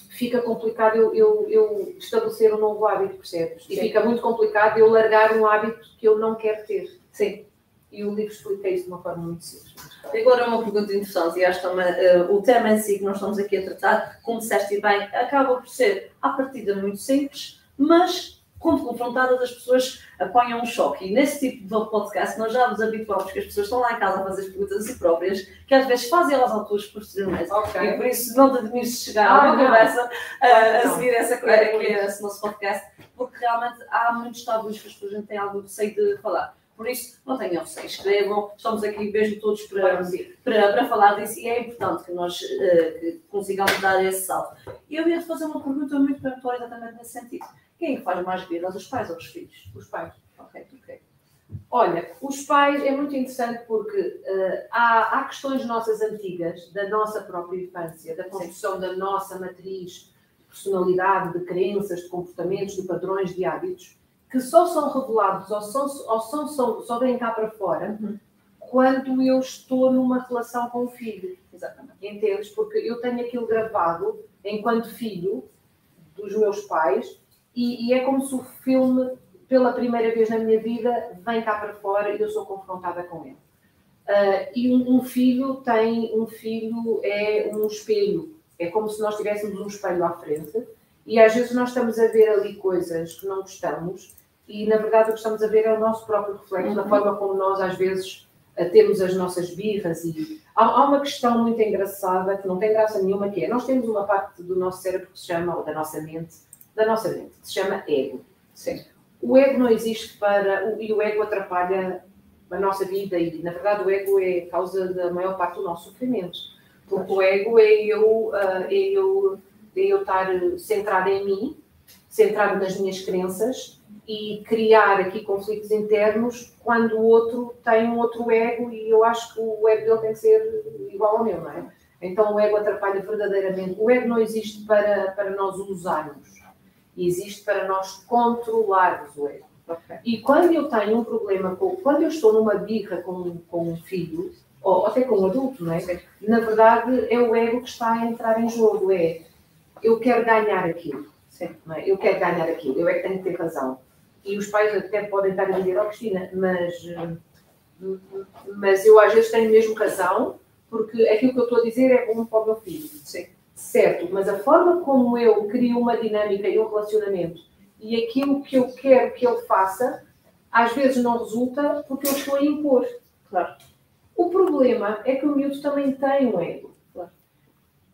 fica complicado eu, eu, eu estabelecer um novo hábito, percebes? E Sim. fica muito complicado eu largar um hábito que eu não quero ter. Sim. E o livro explica isso de uma forma muito simples. Agora uma pergunta interessante, e acho que eh, o tema em si que nós estamos aqui a tratar, como disseste bem, acaba por ser, à partida, muito simples, mas quando confrontadas as pessoas apanham um choque. E nesse tipo de podcast nós já nos habituamos que as pessoas estão lá em casa a fazer as perguntas a si próprias, que às vezes fazem elas autores posteriormente. E por isso não te admires de chegar a Ah, uma não. conversa a, a seguir essa coisa que é esse nosso podcast, porque realmente há muitos tabus que as pessoas não têm algo receio de falar. Por isso, não tenham receio, escrevam, estamos aqui mesmo todos para, para, para falar disso e é importante que nós que consigamos dar esse salto. E eu ia te fazer uma pergunta muito perguntória exatamente nesse sentido. Quem é que faz mais birras, os pais ou os filhos? Os pais. Ok, ok. Olha, os pais é muito interessante porque eh, há, há questões nossas antigas, da nossa própria infância, da construção da nossa matriz de personalidade, de crenças, de comportamentos, de padrões, de hábitos, que só são revelados ou, são, ou são, só, só vêm cá para fora Uhum. quando eu estou numa relação com o filho. Exatamente. Entendes? Porque eu tenho aquilo gravado enquanto filho dos meus pais e, e é como se o filme, pela primeira vez na minha vida, vem cá para fora e eu sou confrontada com ele. Ah, e um, um filho tem, um filho é um espelho, é como se nós tivéssemos um espelho à frente e às vezes nós estamos a ver ali coisas que não gostamos e na verdade o que estamos a ver é o nosso próprio reflexo, da Uhum. forma como nós às vezes ah, temos as nossas birras e Há, há uma questão muito engraçada que não tem graça nenhuma, que é nós temos uma parte do nosso cérebro que se chama, ou da nossa mente, da nossa mente, que se chama ego. Sim. O ego não existe para. E o ego atrapalha a nossa vida e, na verdade, o ego é a causa da maior parte do nosso sofrimento. Porque o ego é eu, ah, é eu, é eu estar centrada em mim, centrada nas minhas crenças e criar aqui conflitos internos quando o outro tem um outro ego e eu acho que o ego dele tem que ser igual ao meu, não é? Então o ego atrapalha verdadeiramente. O ego não existe para, para nós usarmos, existe para nós controlarmos o ego. Ok. E quando eu tenho um problema, com, quando eu estou numa birra com, com um filho, ou até com um adulto, não é? Na verdade é o ego que está a entrar em jogo, é eu quero ganhar aquilo. Não é? Eu quero ganhar aquilo, eu é que tenho que ter razão. E os pais até podem estar a dizer, ó Cristina, mas, mas eu às vezes tenho mesmo razão, porque aquilo que eu estou a dizer é bom para o meu filho. Sim. Certo, mas a forma como eu crio uma dinâmica e um relacionamento e aquilo que eu quero que ele faça, às vezes não resulta porque eu estou a impor. Claro. O problema é que o miúdo também tem um ego. Claro.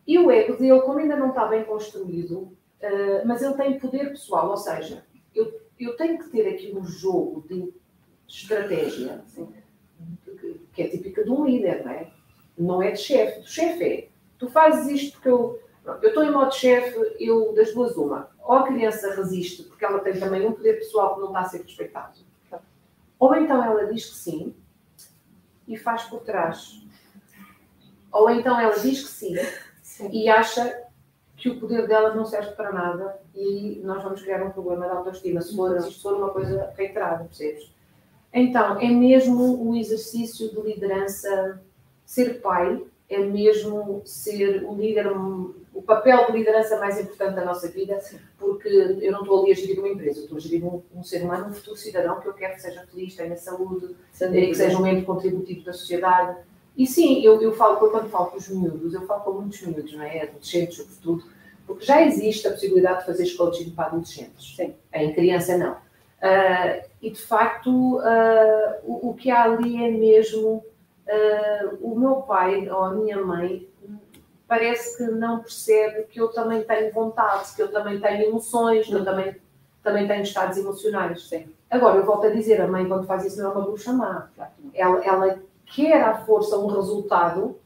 E o ego dele, como ainda não está bem construído, eh, mas ele tem poder pessoal, ou seja, eu, eu tenho que ter aqui um jogo de estratégia Sim. que- é típica de um líder, não é? Não é de chefe. Do chefe é, tu fazes isto porque eu... Eu estou em modo chefe, eu das duas uma. Ou a criança resiste porque ela tem também um poder pessoal que não está a ser respeitado. Ou então ela diz que sim e faz por trás. Ou então ela diz que sim Sim. e acha que o poder dela não serve para nada e aí nós vamos criar um problema de autoestima se for, se for uma coisa reiterada, percebes? Então, é mesmo o exercício de liderança, ser pai, é mesmo ser o líder, o papel de liderança mais importante da nossa vida, porque eu não estou ali a gerir uma empresa, estou a gerir um, um ser humano, um futuro cidadão que eu quero que seja feliz, tenha saúde, Sem eh, que seja um membro contributivo da sociedade. E sim, eu, eu falo, quando falo com os miúdos, eu falo com muitos miúdos, não é? Adolescentes, sobretudo, porque já existe a possibilidade de fazer coaching para adolescentes. Sim. Em criança, não. Ah, e, de facto, ah, o, o que há ali é mesmo ah, o meu pai ou a minha mãe parece que não percebe que eu também tenho vontade, que eu também tenho emoções, que eu também, também tenho estados emocionais. Sim. Agora, eu volto a dizer, a mãe quando faz isso não é uma bruxa má. Ela, ela quer à força um resultado,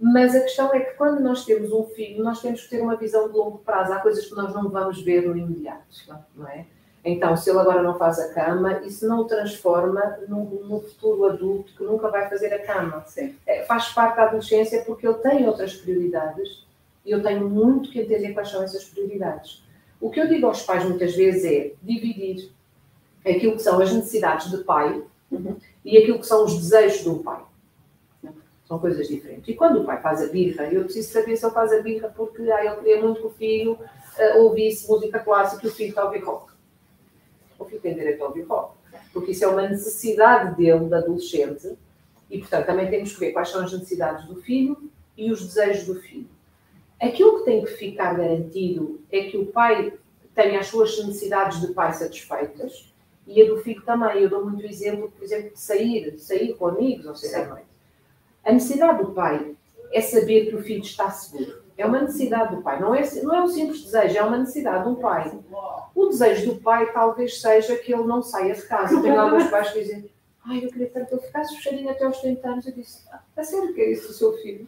mas a questão é que quando nós temos um filho, nós temos que ter uma visão de longo prazo. Há coisas que nós não vamos ver no imediato, não é? Então, se ele agora não faz a cama, isso não o transforma num, futuro adulto que nunca vai fazer a cama. É, faz parte da adolescência porque ele tem outras prioridades e eu tenho muito que entender quais são essas prioridades. O que eu digo aos pais muitas vezes é dividir. aquilo que são as necessidades de pai uhum. E aquilo que são os desejos de um pai. São coisas diferentes. E quando o pai faz a birra, eu preciso saber se ele faz a birra porque ah, ele queria muito que o filho uh, ouvisse música clássica e o filho está rock. O filho tem direito a ouvir rock. Porque isso é uma necessidade dele, da adolescente, e portanto também temos que ver quais são as necessidades do filho e os desejos do filho. Aquilo que tem que ficar garantido é que o pai tenha as suas necessidades de pai satisfeitas e a do filho também. Eu dou muito exemplo, por exemplo, de sair, sair com amigos ou à noite. A necessidade do pai é saber que o filho está seguro. É uma necessidade do pai. Não é, não é um simples desejo, é uma necessidade do pai. O desejo do pai talvez seja que ele não saia de casa. Tenho alguns pais que dizem: Ai, eu queria tanto que ele ficasse fechadinho até aos 30 anos. Eu disse: ah, A sério que é isso do seu filho?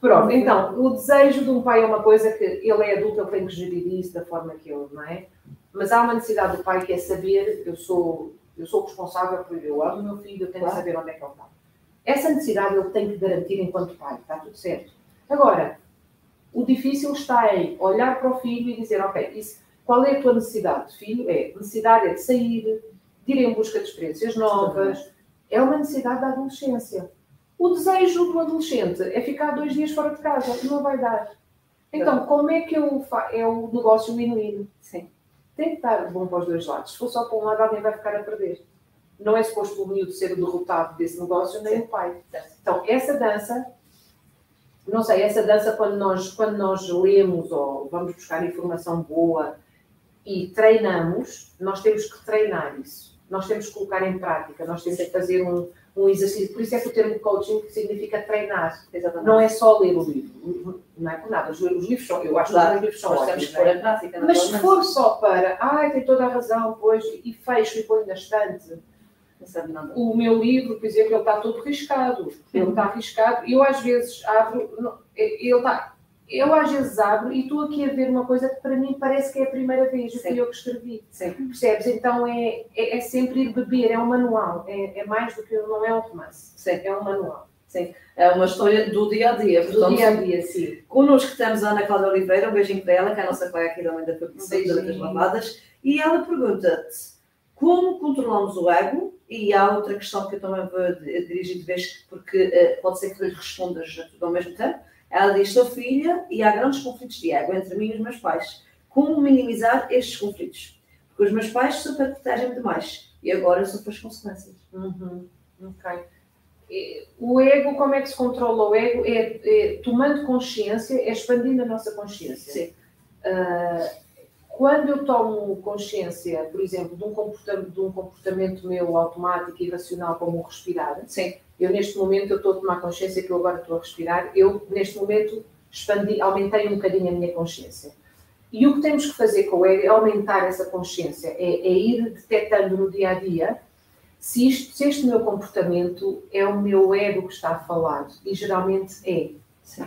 Pronto, então, o desejo de um pai é uma coisa que ele é adulto, ele tem que gerir isso da forma que ele, não é? Mas há uma necessidade do pai que é saber, eu sou, eu sou responsável por eu amo o meu filho, eu tenho que saber onde é que ele está. Essa necessidade ele tem que garantir enquanto pai, está tudo certo. Agora, o difícil está em olhar para o filho e dizer, ok, isso, qual é a tua necessidade, filho? É, necessidade é de sair, de ir em busca de experiências novas, é uma necessidade da adolescência. O desejo do adolescente é ficar dois dias fora de casa, não vai dar. Então, como é que eu é o negócio win-win? Sim. Tem que estar bom para os dois lados. Se for só para um lado, alguém vai ficar a perder. Não é suposto o miúdo ser o derrotado desse negócio, nem Sim. o pai. Então, essa dança, não sei, essa dança, quando nós, quando nós lemos ou vamos buscar informação boa e treinamos, nós temos que treinar isso. Nós temos que colocar em prática, nós temos que fazer um, um exercício. Por isso é que o termo coaching significa treinar. Exatamente. Não é só ler o livro. Não é por nada. Os, os livros são, eu acho claro. que os livros são ótimos. É? Prática, Mas se for só para, ai, tem toda a razão, pois, e fecho e ponho na estante. O meu livro, por exemplo, ele está todo riscado. Ele está riscado. E eu às vezes abro, ele está eu às vezes abro e estou aqui a ver uma coisa que para mim parece que é a primeira vez, que eu que escrevi. Sim. Percebes? Então é, é, é, sempre ir beber, é um manual, é, é mais do que não é um romance, Sim. é um manual. Sim, é uma história do dia a dia. Do dia a dia, sim. Connosco temos a Ana Cláudia Oliveira, um beijinho para ela, que é a nossa colega aqui da Mãe da Publicidade das Lavadas, e ela pergunta-te como controlamos o ego, e há outra questão que eu também vou dirigir de vez, porque uh, pode ser que lhe respondas tudo ao mesmo tempo, ela diz: sou filha e há grandes conflitos de ego entre mim e os meus pais. Como minimizar estes conflitos? Porque os meus pais super protegem-me demais e agora eu sofro as consequências. Uhum. Ok. O ego, como é que se controla o ego? É, é tomando consciência, é expandindo a nossa consciência. Sim. Uh, quando eu tomo consciência, por exemplo, de um comportamento, de um comportamento meu automático e irracional, como o respirar, Sim eu neste momento eu estou a tomar consciência que eu agora estou a respirar, eu neste momento expandi, aumentei um bocadinho a minha consciência. E o que temos que fazer com o ego é aumentar essa consciência, é, é ir detectando no dia a dia se, isto, se este meu comportamento é o meu ego que está a falar, e geralmente é. Sim.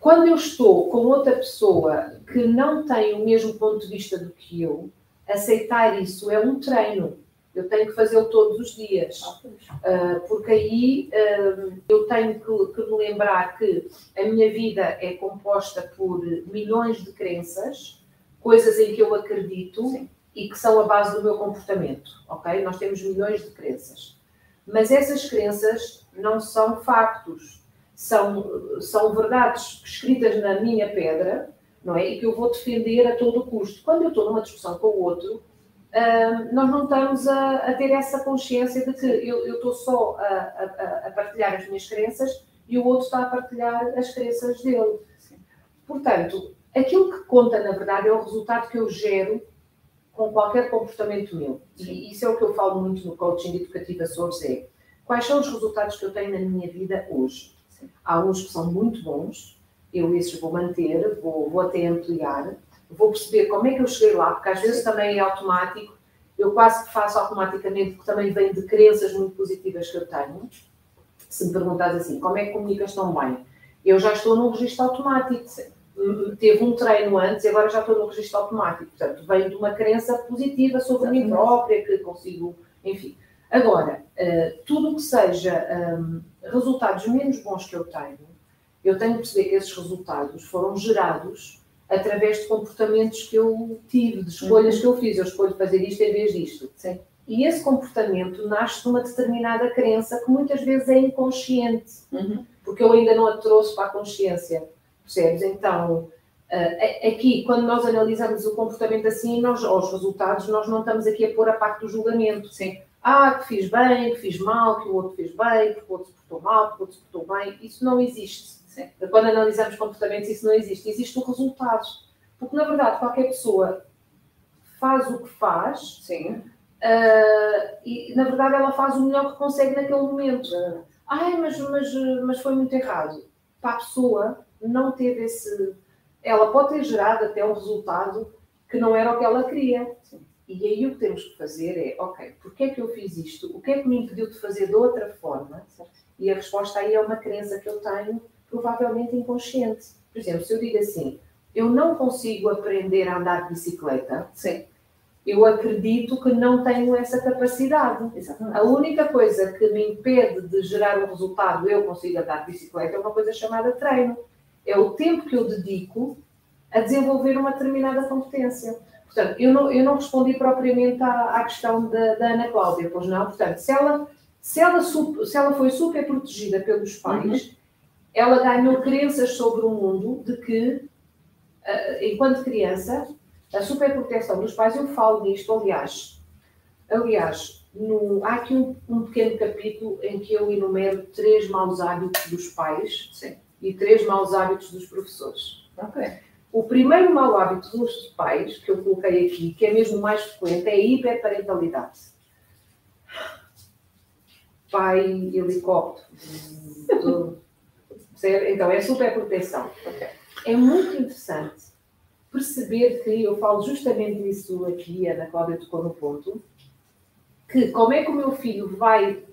Quando eu estou com outra pessoa que não tem o mesmo ponto de vista do que eu, aceitar isso é um treino. Eu tenho que fazê-lo todos os dias, uh, porque aí uh, eu tenho que, que, me lembrar que a minha vida é composta por milhões de crenças, coisas em que eu acredito Sim. e que são a base do meu comportamento, ok? Nós temos milhões de crenças. Mas essas crenças não são factos, são, são verdades escritas na minha pedra, não é? E que eu vou defender a todo custo. Quando eu estou numa discussão com o outro, uh, nós não estamos a, a, ter essa consciência de que eu, estou só a, a, a, partilhar as minhas crenças e o outro está a partilhar as crenças dele. Portanto, aquilo que conta, na verdade, é o resultado que eu gero com qualquer comportamento meu. E isso é o que eu falo muito no coaching educativo Açores, é quais são os resultados que eu tenho na minha vida hoje. Há uns que são muito bons, eu esses vou manter, vou, vou até ampliar, vou perceber como é que eu cheguei lá, porque às vezes também é automático, eu quase que faço automaticamente, porque também vem de crenças muito positivas que eu tenho. Se me perguntas assim, como é que comunicas tão bem? Eu já estou num registro automático. Teve um treino antes e agora já estou no registro automático. Portanto, vem de uma crença positiva sobre mim própria, que consigo, enfim. Agora, uh, tudo o que seja um, resultados menos bons que eu tenho, eu tenho que perceber que esses resultados foram gerados através de comportamentos que eu tive, de escolhas Uhum. que eu fiz. Eu escolho fazer isto em vez disto. Sim. E esse comportamento nasce de uma determinada crença que muitas vezes é inconsciente, Uhum. porque eu ainda não a trouxe para a consciência. Percebes? Então, eh, aqui, quando nós analisamos o comportamento assim, nós, os resultados, nós não estamos aqui a pôr a parte do julgamento. Sim. Ah, que fiz bem, que fiz mal, que o outro fez bem, que o outro se portou mal, que o outro se portou bem. Isso não existe. Sim. Quando analisamos comportamentos, isso não existe. Existe o resultado. Porque, na verdade, qualquer pessoa faz o que faz Sim. ah, e, na verdade, ela faz o melhor que consegue naquele momento. Ai, mas, mas, mas foi muito errado. Para a pessoa, não teve esse. Ela pode ter gerado até um resultado que não era o que ela queria. Sim. E aí o que temos que fazer é, ok, porquê é que eu fiz isto? O que é que me impediu de fazer de outra forma? E a resposta aí é uma crença que eu tenho, provavelmente inconsciente. Por exemplo, se eu digo assim, eu não consigo aprender a andar de bicicleta, Sim. eu acredito que não tenho essa capacidade. Exatamente. A única coisa que me impede de gerar um resultado, eu consigo andar de bicicleta, é uma coisa chamada treino. É o tempo que eu dedico a desenvolver uma determinada competência. Portanto, eu não, eu não respondi propriamente à, à questão da, da Ana Cláudia, pois não? Portanto, se ela, se ela, se ela foi super protegida pelos pais, ela ganhou crenças sobre o mundo de que, ah, enquanto criança, a superproteção dos pais, eu falo disto, aliás, aliás, no- há aqui um, um pequeno capítulo em que eu enumero três maus hábitos dos pais Sim. e três maus hábitos dos professores. Ok. O primeiro mau hábito dos pais, que eu coloquei aqui, que é mesmo mais frequente, é a hiperparentalidade. Pai, helicóptero. Então, é superproteção. É muito interessante perceber que, eu falo justamente disso aqui, a Ana Cláudia tocou no ponto, que como é que o meu filho vai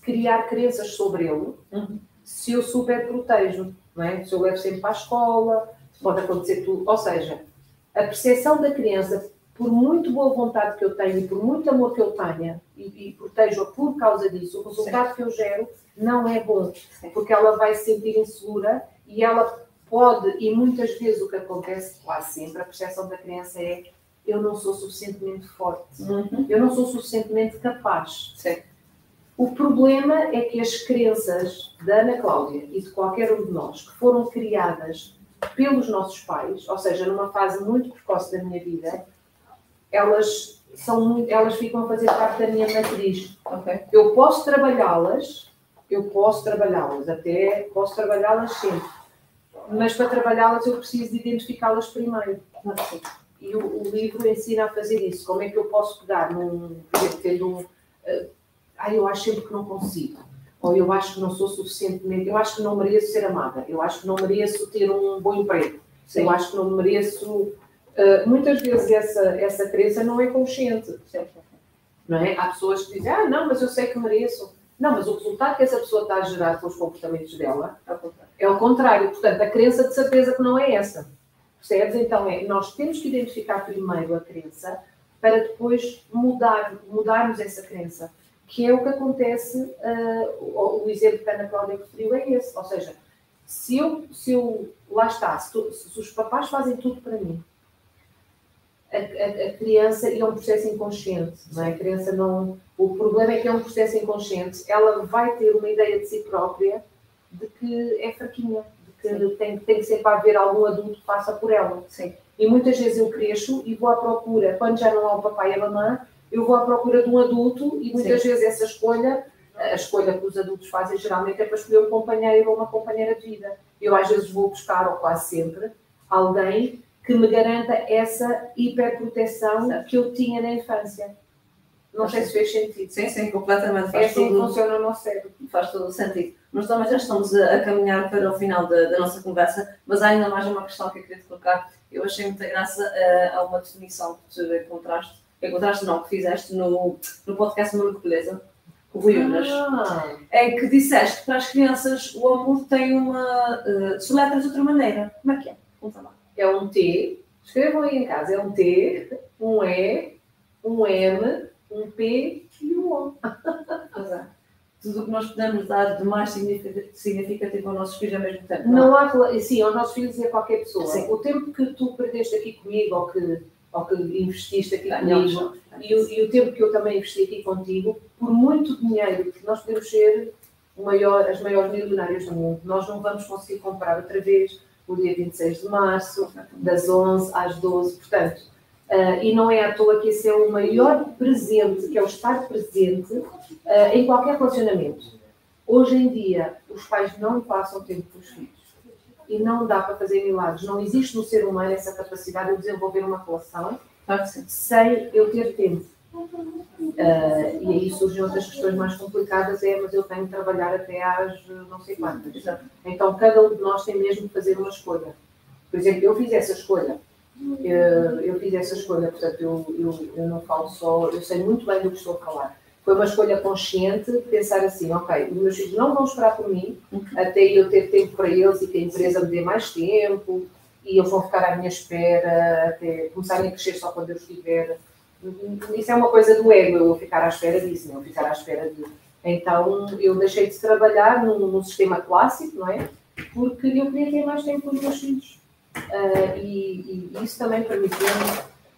criar crenças sobre ele Uhum. se eu super protejo, não é? Se eu levo sempre para a escola, pode acontecer tudo. Ou seja, a percepção da criança, por muito boa vontade que eu tenha e por muito amor que eu tenha, e, e protejo-a por causa disso, o resultado que eu gero não é bom, Sim. porque ela vai se sentir insegura e ela pode, e muitas vezes o que acontece, quase sempre, a percepção da criança é eu não sou suficientemente forte, Uhum. eu não sou suficientemente capaz. Sim. O problema é que as crenças da Ana Cláudia e de qualquer um de nós que foram criadas pelos nossos pais, ou seja, numa fase muito precoce da minha vida, elas são muito, elas ficam a fazer parte da minha matriz. Ok. Eu posso trabalhá-las, eu posso trabalhá-las, até posso trabalhá-las sempre, mas para trabalhá-las eu preciso de identificá-las primeiro. E o, o livro ensina a fazer isso. Como é que eu posso pegar num, por exemplo, tendo um. eh, ah, eu acho sempre que não consigo. Ou eu acho que não sou suficientemente. Eu acho que não mereço ser amada. Eu acho que não mereço ter um bom emprego. Sim. Eu acho que não mereço. eh, muitas vezes essa, essa crença não é consciente. Sim. Não é? Há pessoas que dizem, ah, não, mas eu sei que mereço. Não, mas o resultado que essa pessoa está a gerar com os comportamentos dela é o contrário. Portanto, a crença de certeza que não é essa. Percebes? Então, é, nós temos que identificar primeiro a crença para depois mudar, mudarmos essa crença. Que é o que acontece, o, o exemplo que a Ana Cláudia referiu é esse. Ou seja, se eu, se eu lá está, se, tu- se os papás fazem tudo para mim, a, a- a criança, e é um processo inconsciente, não é? A criança não. O problema é que é um processo inconsciente, ela vai ter uma ideia de si própria de que é fraquinha, de que tem, tem que sempre haver algum adulto que faça por ela. Sim. E muitas vezes eu cresço e vou à procura, quando já não há o papai e a mamãe, eu vou à procura de um adulto e muitas vezes essa escolha, a escolha que os adultos fazem geralmente é para escolher um companheiro ou uma companheira de vida. Eu às vezes vou buscar, ou quase sempre, alguém que me garanta essa hiperproteção Certo. que eu tinha na infância. Não sei se fez sentido. Sim, sim, completamente. É Faz assim que todo, funciona o nosso cérebro. faz todo o sentido. Mas também já estamos a, a caminhar para o final da, da nossa conversa, mas há ainda mais uma questão que eu queria te colocar. Eu achei muita graça eh, a uma definição que tu encontraste, encontraste não, que fizeste no, no podcast de Beleza, com o Rui Unas. Ah, É que disseste que para as crianças o amor tem uma. Uh, soletras de outra maneira. Como é que é? Conta lá. é um T, escrevam aí em casa, é um T, um E, um M, um P e um O. Pois é. tudo o que nós podemos dar de mais significativo aos nossos filhos ao mesmo tempo. Não, não há, sim, aos nossos filhos e a qualquer pessoa. Sim. O tempo que tu perdeste aqui comigo, ou que, ou que investiste aqui comigo, e o, e o tempo que eu também investi aqui contigo, por muito dinheiro, que nós podemos ser maior, as maiores milionárias do mundo, nós não vamos conseguir comprar outra vez o dia 26 de março, das 11 às 12, portanto, uh, e não é à toa que esse é o maior presente, que é o estar presente uh, em qualquer relacionamento. Hoje em dia, os pais não passam tempo com os filhos. E não dá para fazer milagres. Não existe no ser humano essa capacidade de desenvolver uma relação sem eu ter tempo. Uh, e aí surgem outras questões mais complicadas, é, mas eu tenho de trabalhar até às não sei quantas. Então, cada um de nós tem mesmo de fazer uma escolha. Por exemplo, eu fiz essa escolha. Eu, eu fiz essa escolha, portanto, eu, eu, eu não falo só, eu sei muito bem do que estou a falar. Foi uma escolha consciente pensar assim, ok, os meus filhos não vão esperar por mim até eu ter tempo para eles e que a empresa me dê mais tempo e eles vão ficar à minha espera até começarem a crescer só quando eu estiver isso é uma coisa do ego, eu ficar à espera disso, não? eu ficar à espera de. Então eu deixei de trabalhar num, sistema clássico, não é? Porque eu queria ter mais tempo com os meus filhos. Uh, e, e, isso também permitiu-me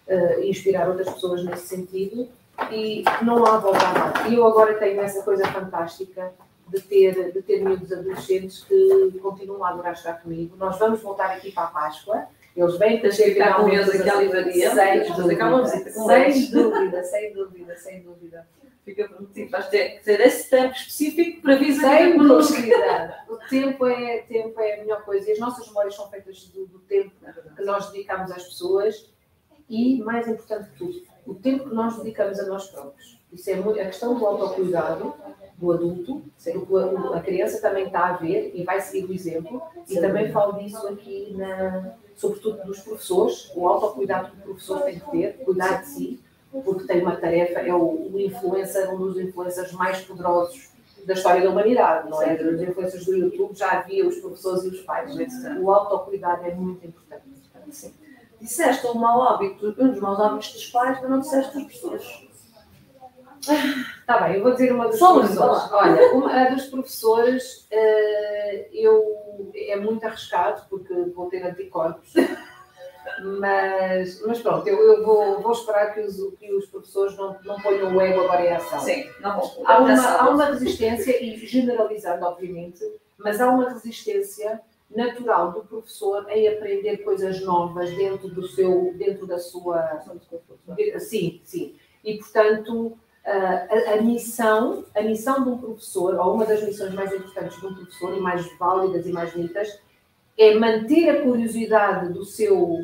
uh, inspirar outras pessoas nesse sentido. E não há volta a dar. E eu agora tenho essa coisa fantástica de ter, de ter miúdos adolescentes que continuam a adorar estar comigo. Nós vamos voltar aqui para a Páscoa eles vêm para ficar com eles aqui à livraria. Sem dúvida, sem dúvida, sem dúvida, sem dúvida. Fica prometido, vais ter, ter esse tempo específico para vir Sem dúvida. O tempo é, tempo é a melhor coisa e as nossas memórias são feitas do, do tempo que nós dedicamos às pessoas e, mais importante que tudo, o tempo que nós dedicamos a nós próprios. Isso é muito, a questão do autocuidado do adulto, a criança também está a ver e vai seguir o exemplo, e também falo disso aqui na, sobretudo dos professores, o autocuidado que o professor tem que ter, cuidar de si, porque tem uma tarefa, é o, o influencer, um dos influencers mais poderosos da história da humanidade, não é? Dos influencers do YouTube já havia os professores e os pais. O autocuidado é muito importante. Sim. Disseste um mau hábito, um dos maus hábitos dos pais, mas não disseste dos professores. Está bem, eu vou dizer uma dos Só professores. Olha, uma a dos professores uh, eu, é muito arriscado porque vou ter anticorpos. Mas, mas pronto, eu, eu vou, vou esperar que os, que os professores não, não ponham o ego agora em ação. Sim, não vou. Há uma, há uma resistência, e generalizando, obviamente, mas há uma resistência natural do professor em aprender coisas novas dentro do seu, dentro da sua. Sim, sim. E portanto a, a, missão, a missão de um professor, ou uma das missões mais importantes de um professor e mais válidas e mais bonitas, é manter a curiosidade do seu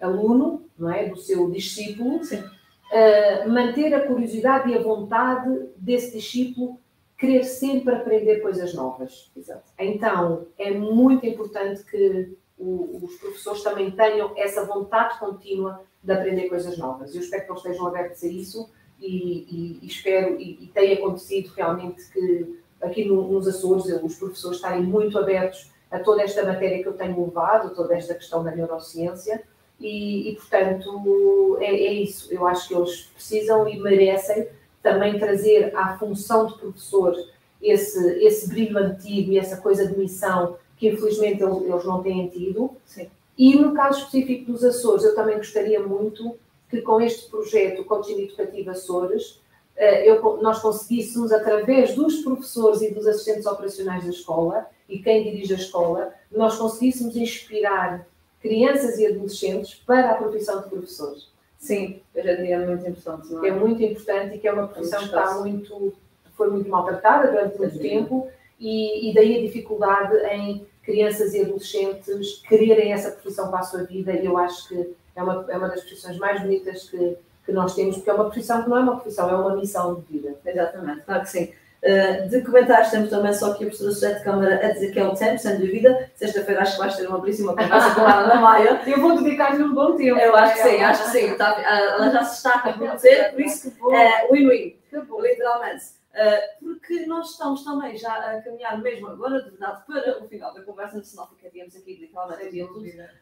aluno, não é? do seu discípulo, uh, manter a curiosidade e a vontade desse discípulo querer sempre aprender coisas novas. Exato. Então, é muito importante que o, os professores também tenham essa vontade contínua de aprender coisas novas. Eu espero que eles estejam abertos a isso e, e, espero, e, e, acontecido realmente que aqui no, nos Açores os professores estarem muito abertos a toda esta matéria que eu tenho levado, toda esta questão da neurociência, e, portanto é, é, isso. Eu acho que eles precisam e merecem também trazer à função de professor esse, esse brilho antigo e essa coisa de missão que infelizmente eles não têm tido. Sim. E no caso específico dos Açores, eu também gostaria muito que com este projeto Coaching Educativo Açores, eh, eu, nós conseguíssemos, através dos professores e dos assistentes operacionais da escola e quem dirige a escola, nós conseguíssemos inspirar crianças e adolescentes para a profissão de professores. Sim, dia é muito importante. Não é? é muito importante e que é uma profissão que está muito, foi muito maltratada durante muito tempo e, e daí a dificuldade em crianças e adolescentes quererem essa profissão para a sua vida e eu acho que é uma, é uma das profissões mais bonitas que, que nós temos, porque é uma profissão que não é uma profissão, é uma missão de vida. Exatamente, claro que sim. Uh, de comentários temos também só aqui a professora de Câmara a dizer que é o tempo, sem dúvida. Sexta-feira acho que vais ter uma belíssima conversa com a Ana Maia. Eu vou dedicar-lhe um bom tempo. Eu acho que sim, acho que sim. Tá, ela já se está a comprometer, por isso que é win-win, literalmente. Uh, porque nós estamos também já a caminhar mesmo agora, de verdade, para o final da conversa, senão ficaríamos aqui literalmente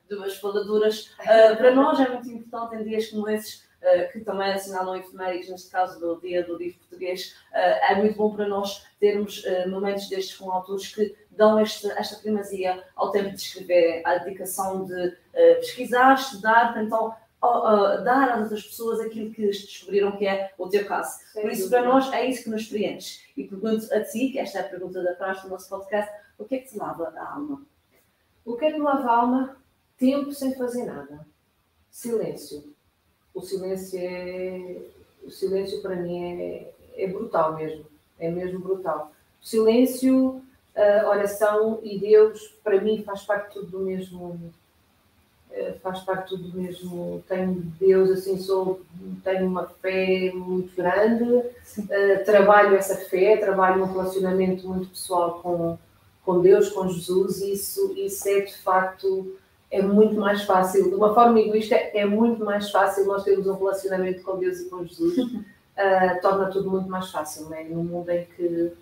duas faladuras. Uh, para nós é muito importante em dias como esses que também assinalam efemérides, neste caso do Dia do Livro Português, é muito bom para nós termos momentos destes com autores que dão este, esta primazia ao tempo de escrever, à dedicação de pesquisar, estudar, então dar às outras pessoas aquilo que descobriram que é o teu caso. Sem Por isso, dúvida. para nós, é isso que nos preenche. E pergunto a ti, que esta é a pergunta da praxe do nosso podcast, o que é que te lava a alma? O que é que me lava a alma? Tempo sem fazer nada. Silêncio. O silêncio é. O silêncio para mim é, é brutal mesmo. É mesmo brutal. O silêncio, a oração e Deus, para mim, faz parte tudo do mesmo eh, faz parte tudo mesmo. Tenho Deus, assim, sou, tenho uma fé muito grande, uh, trabalho essa fé, trabalho um relacionamento muito pessoal com, com Deus, com Jesus, e isso, isso é de facto é muito mais fácil, de uma forma egoísta, é muito mais fácil nós termos um relacionamento com Deus e com Jesus, uh, torna tudo muito mais fácil, né? num mundo em que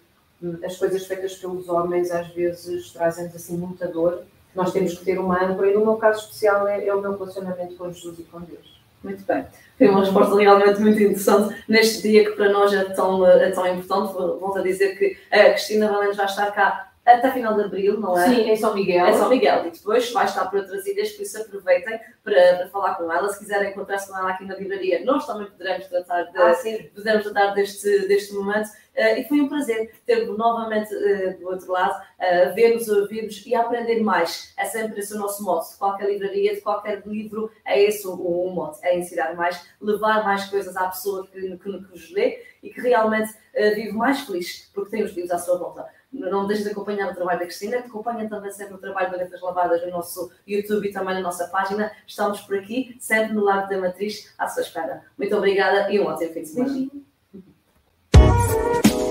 hum, as coisas feitas pelos homens às vezes trazem assim muita dor nós temos que ter uma âncora, e no meu caso especial é, é o meu relacionamento com Jesus e com Deus. Muito bem. Foi uma resposta realmente muito interessante neste dia que para nós é tão, é tão importante. Vamos a dizer que a Cristina Valentes vai estar cá até final de abril, não é? Sim, em São Miguel. Em São Miguel. E depois vai estar por outras ilhas, por isso aproveitem para, para falar com ela. Se quiserem encontrar-se com ela aqui na livraria, nós também poderemos tratar, de, ah, poderemos tratar deste, deste momento. Uh, e foi um prazer ter-vos novamente uh, do outro lado, uh, ver-nos, ouvir-nos e aprender mais. É sempre esse o nosso modo. De qualquer livraria, de qualquer livro, é esse o, o, modo. É ensinar mais, levar mais coisas à pessoa que, que, que nos lê e que realmente vive mais feliz porque tem os livros à sua volta não deixes de acompanhar o trabalho da Cristina, acompanha também sempre o trabalho de Letras Lavadas no nosso YouTube e também na nossa página. Estamos por aqui, sempre no lado da Matriz, à sua espera. Muito obrigada e um ótimo fim de semana. Beijinho.